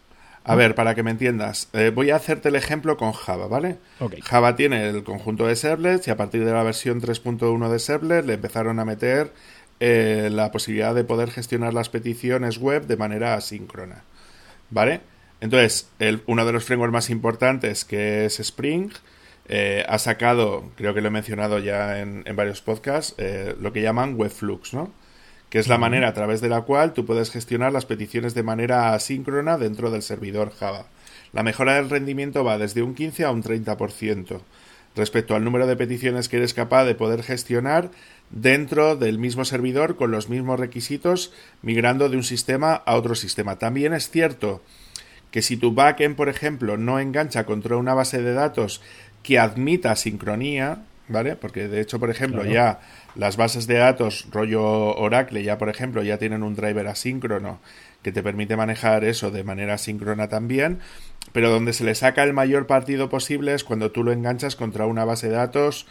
A ver, para que me entiendas, eh, voy a hacerte el ejemplo con Java, ¿vale? Java tiene el conjunto de servlets y a partir de la versión 3.1 de servlet le empezaron a meter eh, la posibilidad de poder gestionar las peticiones web de manera asíncrona, ¿vale? Entonces, el, uno de los frameworks más importantes, que es Spring, eh, ha sacado, creo que lo he mencionado ya en, varios podcasts, eh, lo que llaman Webflux, ¿no? Que es la manera a través de la cual tú puedes gestionar las peticiones de manera asíncrona dentro del servidor Java. La mejora del rendimiento va desde un 15 a un 30% respecto al número de peticiones que eres capaz de poder gestionar dentro del mismo servidor con los mismos requisitos migrando de un sistema a otro sistema. También es cierto que si tu backend, por ejemplo, no engancha contra una base de datos que admita sincronía, ¿vale? Porque de hecho, por ejemplo, ya las bases de datos rollo Oracle ya, por ejemplo, ya tienen un driver asíncrono que te permite manejar eso de manera síncrona también, pero donde se le saca el mayor partido posible es cuando tú lo enganchas contra una base de datos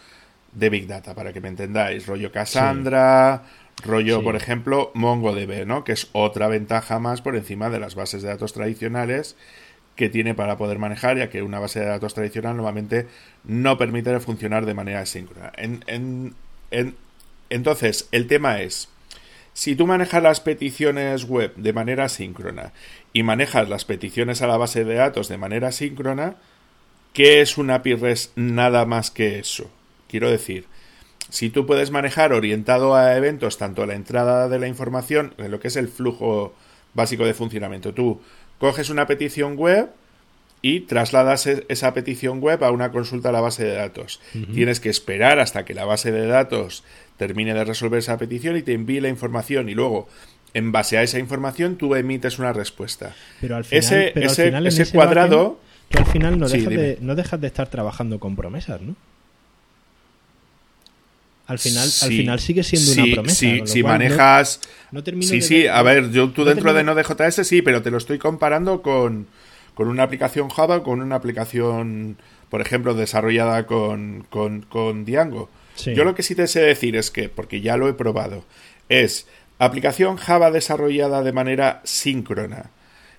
de Big Data, para que me entendáis, rollo Cassandra, rollo, por ejemplo, MongoDB, ¿no? Que es otra ventaja más por encima de las bases de datos tradicionales que tiene para poder manejar, ya que una base de datos tradicional normalmente no permite funcionar de manera asíncrona. entonces, el tema es, si tú manejas las peticiones web de manera asíncrona y manejas las peticiones a la base de datos de manera asíncrona, ¿qué es una API REST nada más que eso? Quiero decir, si tú puedes manejar orientado a eventos tanto la entrada de la información, en lo que es el flujo básico de funcionamiento, tú coges una petición web y trasladas e-, esa petición web a una consulta a la base de datos. Tienes que esperar hasta que la base de datos termine de resolver esa petición y te envíe la información y luego en base a esa información tú emites una respuesta. Pero al final, ese, ese, cuadrado... tú al final no, dejas de, no dejas de estar trabajando con promesas, ¿no? Al final, al final sigue siendo una promesa. Sí, si manejas. sí, sí, a ver, yo tú dentro de Node.js sí, pero te lo estoy comparando con, con una aplicación Java, con una aplicación, por ejemplo, desarrollada con, con, con Django. Yo lo que sí te sé decir es que, porque ya lo he probado, es aplicación Java desarrollada de manera síncrona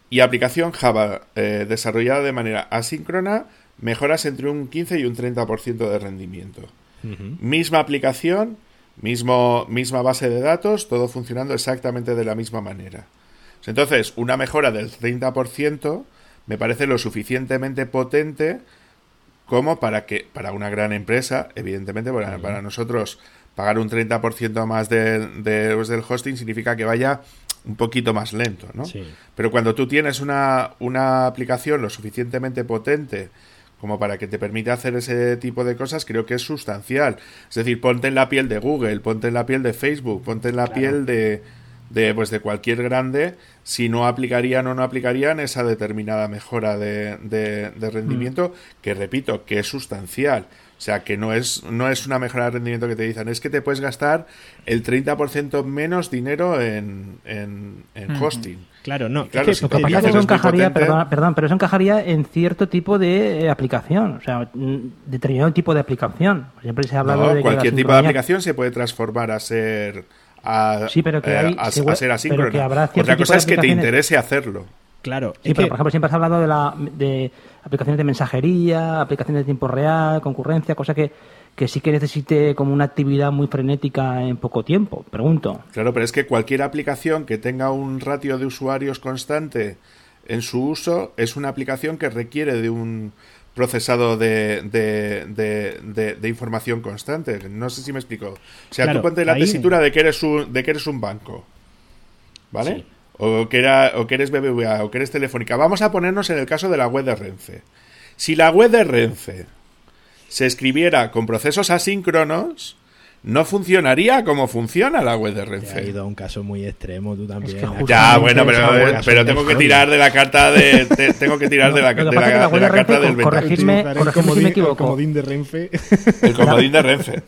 y aplicación Java eh, desarrollada de manera asíncrona, mejoras entre un 15 y un 30% de rendimiento. Misma aplicación, mismo, misma base de datos, todo funcionando exactamente de la misma manera. Entonces, una mejora del 30% me parece lo suficientemente potente como para que, para una gran empresa, evidentemente, para, nosotros pagar un 30% más de, de, pues, del hosting significa que vaya un poquito más lento, ¿no? Pero cuando tú tienes una, una aplicación lo suficientemente potente como para que te permita hacer ese tipo de cosas, creo que es sustancial. Es decir, ponte en la piel de Google, ponte en la piel de Facebook, ponte en la piel de, de, pues, de cualquier grande si no aplicarían o no aplicarían esa determinada mejora de, de, rendimiento, mm. que repito, que es sustancial. O sea, que no es, no es una mejora de rendimiento que te dicen, es que te puedes gastar el 30% menos dinero en, en, hosting. Claro, no. Claro, es que, eso encajaría, perdón, pero eso encajaría en cierto tipo de eh, aplicación, o sea, determinado tipo de aplicación. Siempre se ha hablado de cualquier tipo de aplicación se puede transformar a ser a, sí, pero que eh, hay, a, ser asíncrona. Otra cosa es que te interese hacerlo. Claro. Sí, pero por ejemplo, siempre has hablado de, la, de aplicaciones de mensajería, aplicaciones de tiempo real, concurrencia, cosa que, que sí que necesite como una actividad muy frenética en poco tiempo. Pregunto. Claro, pero es que cualquier aplicación que tenga un ratio de usuarios constante en su uso es una aplicación que requiere de un procesado de, de, de, información constante. No sé si me explico. O sea, tú ponte la tesitura de que eres un, de que eres un banco. ¿Vale? O, que era, o que eres BBVA o que eres Telefónica. Vamos a ponernos en el caso de la web de Renfe. Si la web de Renfe se escribiera con procesos asíncronos, no funcionaría como funciona la web de Renfe. ha ido a un caso muy extremo, tú también. ya, bueno, pero, pero tengo que tirar de la carta de tengo que tirar de la, de la, de la carta del corregirme, corregirme si me equivoco. El comodín de Renfe. El comodín de Renfe.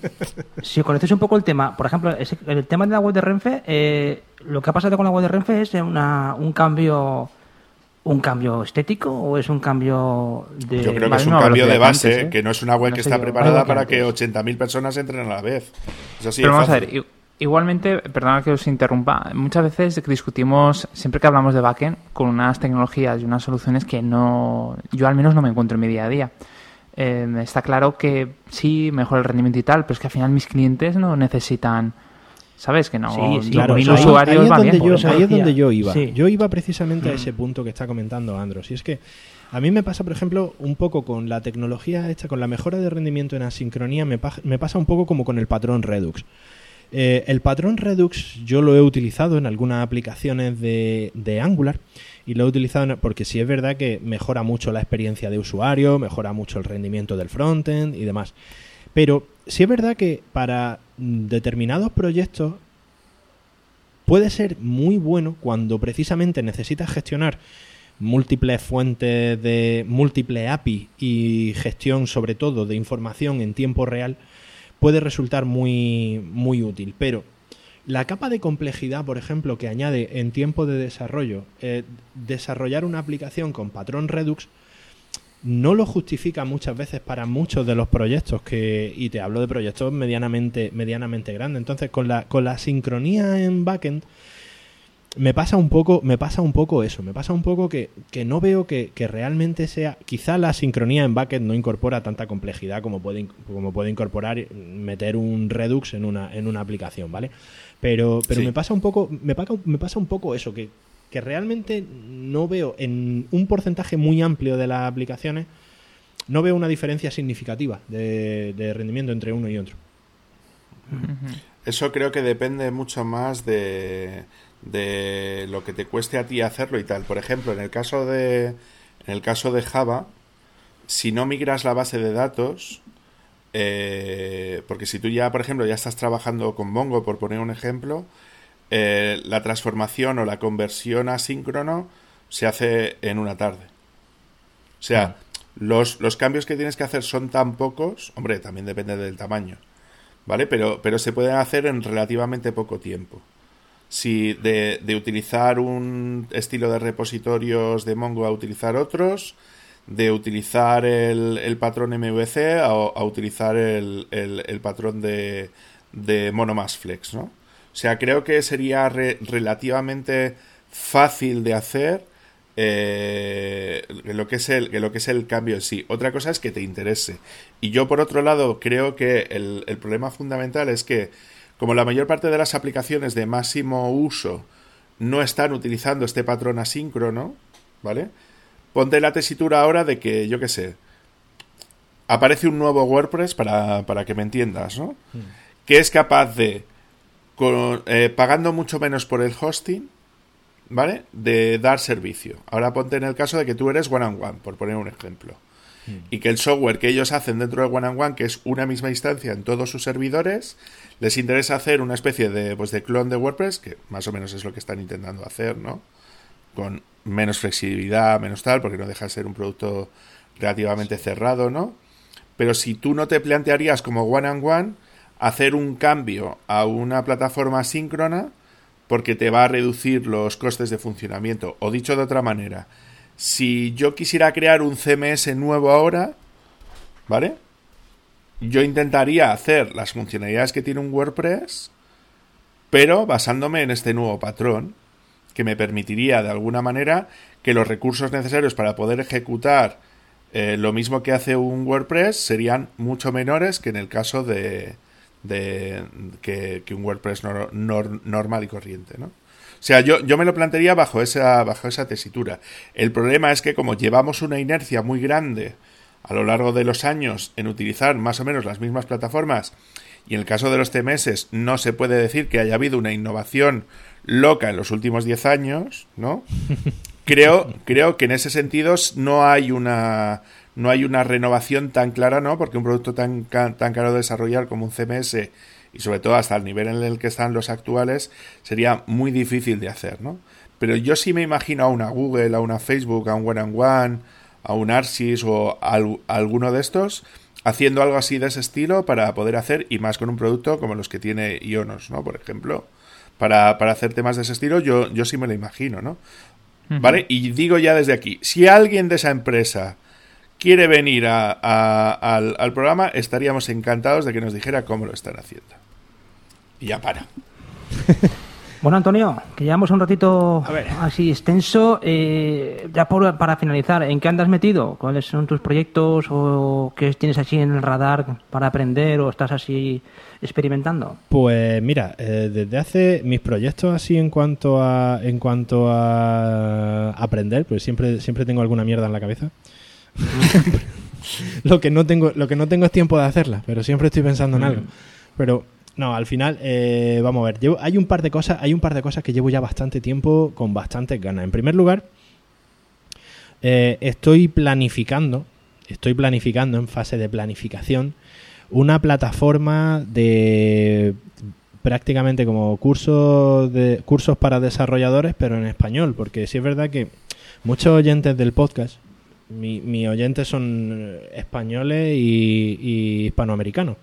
Si conocéis un poco el tema, por ejemplo, el tema de la web de Renfe, eh, lo que ha pasado con la web de Renfe es una, un cambio un cambio estético o es un cambio de... Yo creo que es un cambio de base, ¿eh? que no es una web que está preparada para que 80.000 personas entren a la vez. Pero vamos a ver, igualmente, perdona que os interrumpa, muchas veces discutimos, siempre que hablamos de backend, con unas tecnologías y unas soluciones que no yo al menos no me encuentro en mi día a día. Eh, está claro que sí, mejor el rendimiento y tal, pero es que al final mis clientes no necesitan ¿Sabes? Que no. Sí, claro. Ahí, usuarios es donde, yo, ahí es donde yo iba. Yo iba precisamente a ese punto que está comentando Andros. Y es que a mí me pasa, por ejemplo, un poco con la tecnología hecha, con la mejora de rendimiento en asincronía, me, me pasa un poco como con el patrón Redux. Eh, el patrón Redux yo lo he utilizado en algunas aplicaciones de, de Angular y lo he utilizado porque sí es verdad que mejora mucho la experiencia de usuario, mejora mucho el rendimiento del frontend y demás. Pero sí es verdad que para determinados proyectos puede ser muy bueno cuando precisamente necesitas gestionar múltiples fuentes de múltiples API y gestión sobre todo de información en tiempo real puede resultar muy muy útil. Pero la capa de complejidad, por ejemplo, que añade en tiempo de desarrollo, eh, desarrollar una aplicación con patrón Redux, no lo justifica muchas veces para muchos de los proyectos que y te hablo de proyectos medianamente medianamente grandes. Entonces con la con la sincronía en backend me pasa un poco me pasa un poco eso me pasa un poco que, que no veo que, que, realmente sea quizá la sincronía en backend no incorpora tanta complejidad como puede como puede incorporar meter un redux en una en una aplicación vale pero pero me pasa un poco me pasa, me pasa un poco eso que que realmente no veo en un porcentaje muy amplio de las aplicaciones, no veo una diferencia significativa de, rendimiento entre uno y otro. Eso creo que depende mucho más de, de lo que te cueste a ti hacerlo y tal. Por ejemplo, en el caso de, en el caso de Java, si no migras la base de datos, eh, porque si tú ya, por ejemplo, ya estás trabajando con Mongo, por poner un ejemplo, eh, la transformación o la conversión asíncrono se hace en una tarde. O sea, los, los, cambios que tienes que hacer son tan pocos, hombre, también depende del tamaño, ¿vale? Pero, pero se pueden hacer en relativamente poco tiempo. Si de, de utilizar un estilo de repositorios de Mongo a utilizar otros, de utilizar el, el patrón MVC a, a utilizar el, el, el, patrón de, de Flex, ¿no? O sea, creo que sería relativamente fácil de hacer eh, lo que es el lo que es el cambio en sí. Otra cosa es que te interese. Y yo por otro lado creo que el, el problema fundamental es que como la mayor parte de las aplicaciones de máximo uso no están utilizando este patrón asíncrono, ¿vale? Ponte la tesitura ahora de que, yo qué sé, aparece un nuevo WordPress para, para que me entiendas, ¿no? Mm. Que es capaz de eh, pagando mucho menos por el hosting, ¿vale? De dar servicio. Ahora ponte en el caso de que tú eres one on one, por poner un ejemplo. y que el software que ellos hacen dentro de One and One, que es una misma instancia en todos sus servidores, les interesa hacer una especie de, pues, de clon de WordPress, que más o menos es lo que están intentando hacer, ¿no? Con menos flexibilidad, menos tal, porque no deja de ser un producto relativamente cerrado, ¿no? Pero si tú no te plantearías como One and One hacer un cambio a una plataforma síncrona, porque te va a reducir los costes de funcionamiento. O dicho de otra manera, si yo quisiera crear un CMS nuevo ahora, ¿vale? Yo intentaría hacer las funcionalidades que tiene un WordPress, pero basándome en este nuevo patrón, que me permitiría de alguna manera que los recursos necesarios para poder ejecutar eh, lo mismo que hace un WordPress serían mucho menores que en el caso de, de que, un WordPress normal y corriente, ¿no? O sea, yo, yo me lo plantearía bajo esa, bajo esa tesitura. El problema es que como llevamos una inercia muy grande a lo largo de los años en utilizar más o menos las mismas plataformas, y en el caso de los TMS no se puede decir que haya habido una innovación loca en los últimos 10 años, ¿no? Creo, creo que en ese sentido no hay una no hay una renovación tan clara, ¿no? Porque un producto tan, tan caro de desarrollar como un CMS y sobre todo hasta el nivel en el que están los actuales sería muy difícil de hacer, ¿no? Pero yo sí me imagino a una Google, a una Facebook, a un One and One, a un Arsis o a, alguno de estos haciendo algo así de ese estilo para poder hacer y más con un producto como los que tiene Ionos, ¿no? Por ejemplo, para, para hacer temas de ese estilo yo, yo sí me lo imagino, ¿no? ¿Vale? Y digo ya desde aquí, si alguien de esa empresa quiere venir al, al, programa, estaríamos encantados de que nos dijera cómo lo están haciendo. Y ya para. Bueno, Antonio, que llevamos un ratito así extenso. Eh, ya para finalizar, ¿en qué andas metido? ¿Cuáles son tus proyectos o qué tienes así en el radar para aprender o estás así experimentando? Pues mira, eh, desde hace mis proyectos así en cuanto a en cuanto a aprender, pues siempre siempre tengo alguna mierda en la cabeza. lo que no tengo lo que no tengo es tiempo de hacerla, pero siempre estoy pensando en algo. Mm. Pero no, al final, eh, vamos a ver, llevo, hay un par de cosas, hay un par de cosas que llevo ya bastante tiempo con bastantes ganas. En primer lugar, eh, estoy planificando, estoy planificando en fase de planificación una plataforma de prácticamente como cursos de cursos para desarrolladores, pero en español, porque sí es verdad que muchos oyentes del podcast, mi, oyentes son españoles y hispanoamericanos.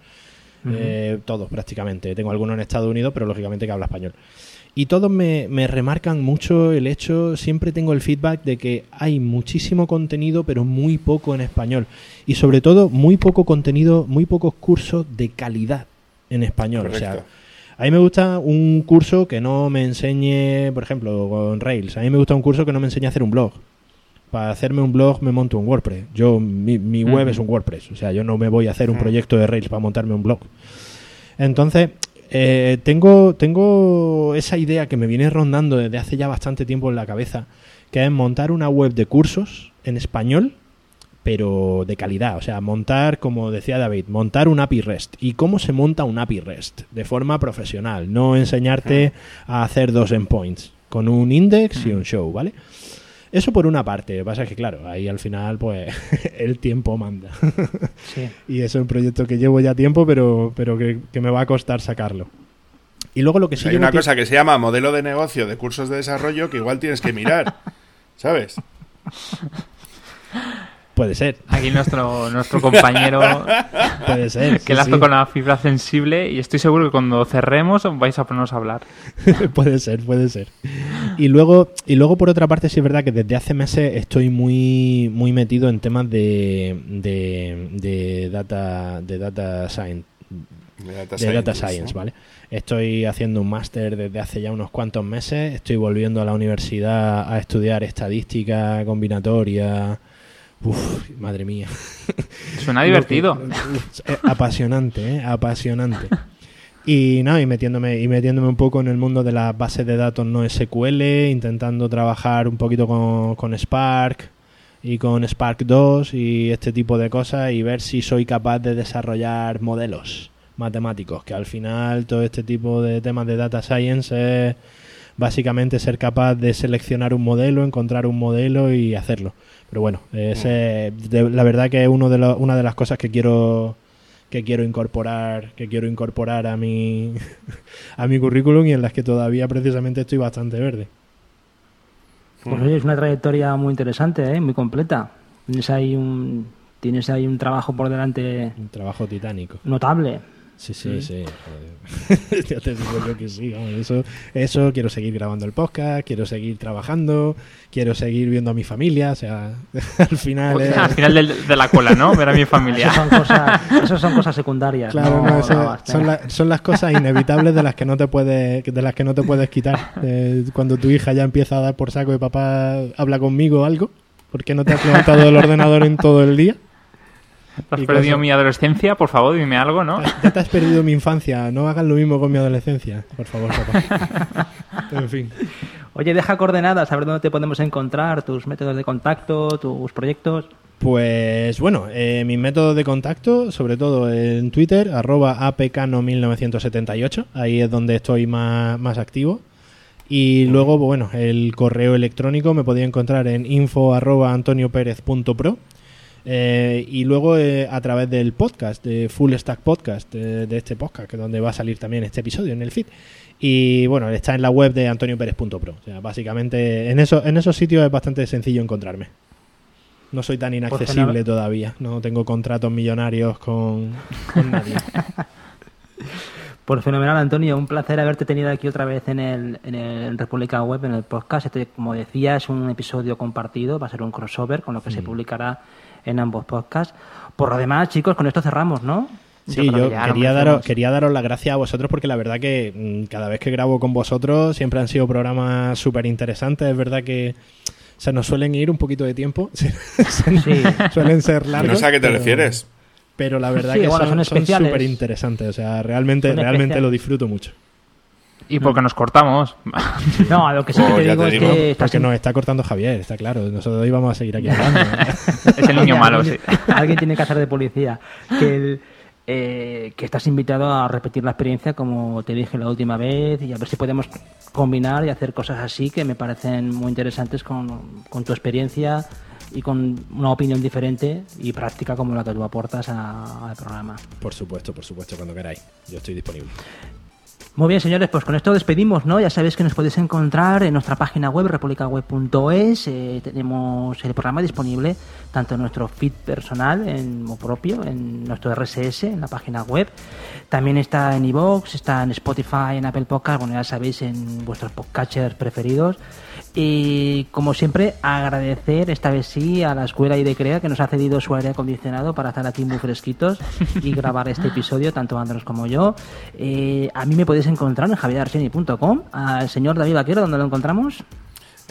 Eh, todos prácticamente. Tengo algunos en Estados Unidos, pero lógicamente que habla español. Y todos me, remarcan mucho el hecho, siempre tengo el feedback de que hay muchísimo contenido, pero muy poco en español. Y sobre todo, muy poco contenido, muy pocos cursos de calidad en español. O sea, a mí me gusta un curso que no me enseñe, por ejemplo, con Rails. A mí me gusta un curso que no me enseñe a hacer un blog para hacerme un blog me monto un WordPress. Yo, mi, web es un WordPress. O sea, yo no me voy a hacer un proyecto de Rails para montarme un blog. Entonces, eh, tengo, tengo esa idea que me viene rondando desde hace ya bastante tiempo en la cabeza, que es montar una web de cursos en español, pero de calidad. O sea, montar, como decía David, montar un API REST. ¿Y cómo se monta un API REST? De forma profesional, no enseñarte a hacer dos endpoints, con un index y un show, ¿vale? Eso por una parte. Lo que pasa es que, claro, ahí al final, pues, el tiempo manda. Sí. y eso es un proyecto que llevo ya tiempo, pero, pero que, me va a costar sacarlo. Y luego lo que sí Hay una cosa que se llama modelo de negocio de cursos de desarrollo que igual tienes que mirar, ¿sabes? Puede ser. Aquí nuestro, nuestro compañero puede ser, que sí, con la fibra sensible y estoy seguro que cuando cerremos vais a ponernos a hablar. puede ser, puede ser. Y luego, y luego por otra parte sí es verdad que desde hace meses estoy muy, muy metido en temas de, de, data, de data science. De data, science, ¿vale? Estoy haciendo un máster desde hace ya unos cuantos meses. Estoy volviendo a la universidad a estudiar estadística combinatoria, Uf, madre mía. Suena divertido. Eh, apasionante, ¿eh? Apasionante. Y nada, y metiéndome, y metiéndome un poco en el mundo de las bases de datos no SQL, intentando trabajar un poquito con, con Spark y con Spark 2 y este tipo de cosas y ver si soy capaz de desarrollar modelos matemáticos, que al final todo este tipo de temas de data science es básicamente ser capaz de seleccionar un modelo, encontrar un modelo y hacerlo. Pero bueno, ese, de- la verdad que es uno de lo- una de las cosas que quiero que quiero incorporar que quiero incorporar a mi a mi currículum y en las que todavía precisamente estoy bastante verde. Pues oye, es una trayectoria muy interesante, ¿eh? muy completa. Tienes ahí un tienes ahí un trabajo por delante Un trabajo titánico. notable. Sí, sí, sí. joder. ya te digo yo que sí. vamos, eso, eso, quiero seguir grabando el podcast, quiero seguir trabajando, quiero seguir viendo a mi familia. O sea, al final. es- Al final del- de la cola, ¿no? Ver a mi familia. Eso son cosas, eso son cosas secundarias. Claro, no- no, eso- no basta. son, la- son las cosas inevitables de las que no te puedes, de las que no te puedes quitar. Eh, cuando tu hija ya empieza a dar por saco y papá habla conmigo o algo, ¿por qué no te has levantado del ordenador en todo el día? ¿Has y perdido cosas. mi adolescencia? Por favor, dime algo, ¿no? Ya te has perdido mi infancia, no hagas lo mismo con mi adolescencia, por favor, papá. En fin. Oye, deja coordenadas, a ver dónde te podemos encontrar, tus métodos de contacto, tus proyectos. Pues bueno, eh, mis métodos de contacto, sobre todo en Twitter, arroba apcano1978, ahí es donde estoy más, más activo. Y luego, bueno, el correo electrónico me podía encontrar en info arroba antonioperez.pro. Eh, y luego eh, a través del podcast, de Full Stack Podcast, eh, de este podcast, que es donde va a salir también este episodio en el feed. Y bueno, está en la web de antonioperez.pro. O sea, básicamente en, eso, en esos sitios es bastante sencillo encontrarme. No soy tan inaccesible todavía. No tengo contratos millonarios con, con nadie. Por fenomenal, Antonio, un placer haberte tenido aquí otra vez en el, en el República Web, en el podcast. Este, como decía, es un episodio compartido, va a ser un crossover con lo que se publicará en ambos podcasts. Por lo demás, chicos, con esto cerramos, ¿no? Sí, Yo que quería daros, quería daros las gracias a vosotros porque la verdad que mm, cada vez que grabo con vosotros siempre han sido programas súper interesantes. Es verdad que se nos suelen ir un poquito de tiempo, se- Sí. suelen ser largos. no sé a qué te pero- refieres. Pero la verdad Sí, que bueno, son súper interesantes. O sea, realmente, realmente especiales. lo disfruto mucho. Y porque nos cortamos. No, a lo que sí que Oh, te digo te es digo. que estás Porque nos está cortando Javier, está claro. Nosotros íbamos a seguir aquí hablando. Es el niño malo, sí. alguien, tiene que hacer de policía. Que, el- eh, que estás invitado a repetir la experiencia como te dije la última vez y a ver si podemos combinar y hacer cosas así que me parecen muy interesantes con, con tu experiencia y con una opinión diferente y práctica como la que tú aportas a- al programa. por supuesto, por supuesto, cuando queráis. Yo estoy disponible. Muy bien, señores, pues con esto despedimos, ¿no? Ya sabéis que nos podéis encontrar en nuestra página web, republicaweb.es. Eh, tenemos el programa disponible tanto en nuestro feed personal en, o propio, en nuestro RSS, en la página web. También está en iVoox, está en Spotify, en Apple Podcast, bueno, ya sabéis, en vuestros podcatchers preferidos. Y como siempre, agradecer esta vez sí a la escuela IDECREA que nos ha cedido su aire acondicionado para estar aquí muy fresquitos y grabar este episodio, tanto Andros como yo. Eh, a mí me podéis encontrar en javierarsieni.com, al señor David Vaquero, donde lo encontramos.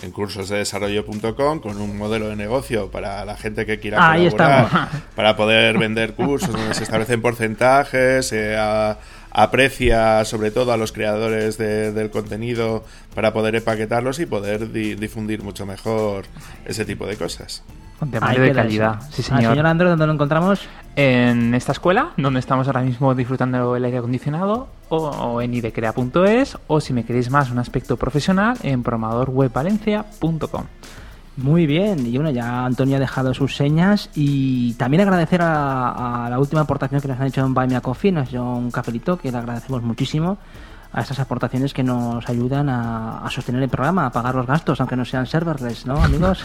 en cursosdedesarrollo.com con un modelo de negocio para la gente que quiera Ahí colaborar, estamos. para poder vender cursos donde se establecen porcentajes, a- aprecia sobre todo a los creadores de- del contenido para poder empaquetarlos y poder di- difundir mucho mejor ese tipo de cosas. Con Ahí temario de calidad. Sí, señor. donde lo encontramos. en esta escuela, donde estamos ahora mismo disfrutando el aire acondicionado, o, o en idecrea.es, o si me queréis más un aspecto profesional, en programadorwebvalencia.com. Muy bien, y bueno, ya Antonio ha dejado sus señas y también agradecer a, a la última aportación que nos han hecho en Buy Me a Coffee, nos dio un cafelito que le agradecemos muchísimo a estas aportaciones que nos ayudan a, a sostener el programa, a pagar los gastos, aunque no sean serverless, ¿no, amigos?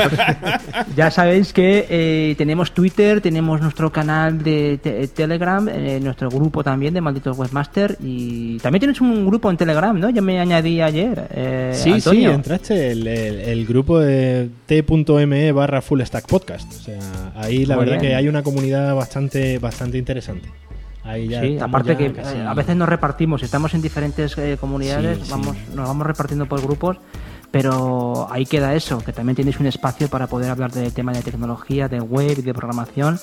ya sabéis que eh, tenemos Twitter, tenemos nuestro canal de te- Telegram, eh, nuestro grupo también de Malditos Webmaster y también tienes un grupo en Telegram, ¿no? Yo me añadí ayer. eh, Sí, Antonio. sí, entraste el, el- el grupo de t.me barra full stack podcast. O sea, ahí la Muy verdad bien. que hay una comunidad bastante, bastante interesante. Ahí ya Sí, aparte ya que casi- eh, a veces nos repartimos, estamos en diferentes eh, comunidades, Sí, sí. vamos, nos vamos repartiendo por grupos, pero ahí queda eso, que también tenéis un espacio para poder hablar de temas de tecnología, de web y de programación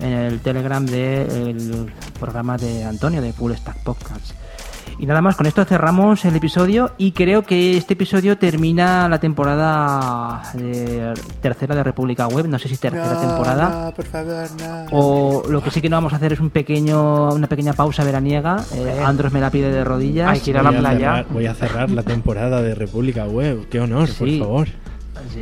en el Telegram del programa de Antonio de Full Stack Podcast. Y nada más, con esto cerramos el episodio y creo que este episodio termina la temporada de- tercera de República Web, no sé si tercera temporada. No, por favor, no. O lo que sí que no vamos a hacer es un pequeño, una pequeña pausa veraniega. Eh, Andros me la pide de rodillas. Hay que ir a la Voy playa. cerrar- voy a cerrar la temporada de República Web. Qué honor, Sí. por favor.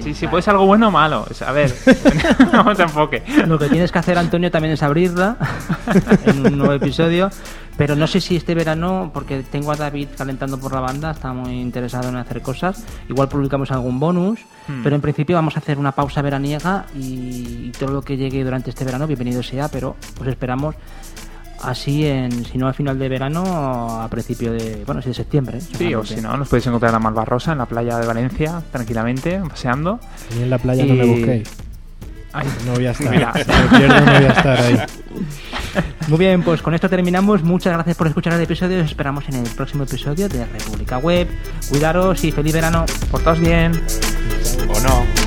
Sí, sí, puede ser algo bueno o malo. A ver, no te enfoque. Lo que tienes que hacer, Antonio, también es abrirla en un nuevo episodio. Pero no sé si este verano, porque tengo a David calentando por la banda, está muy interesado en hacer cosas. Igual publicamos algún bonus, Hmm. pero en principio vamos a hacer una pausa veraniega y, y todo lo que llegue durante este verano, bienvenido sea, pero os esperamos así, en, si no al final de verano, a principio de, bueno, sí, de septiembre. ¿eh? Sí, o si no, nos podéis encontrar en la Malvarrosa, en la playa de Valencia, tranquilamente, paseando. Mí en la playa no me Y- busquéis. Ay, No voy a estar. Mira. Si me pierdo, no voy a estar ahí. Muy bien, pues con esto terminamos. Muchas gracias por escuchar el episodio. Os esperamos en el próximo episodio de República Web. Cuidaros y feliz verano. portaos bien. O no.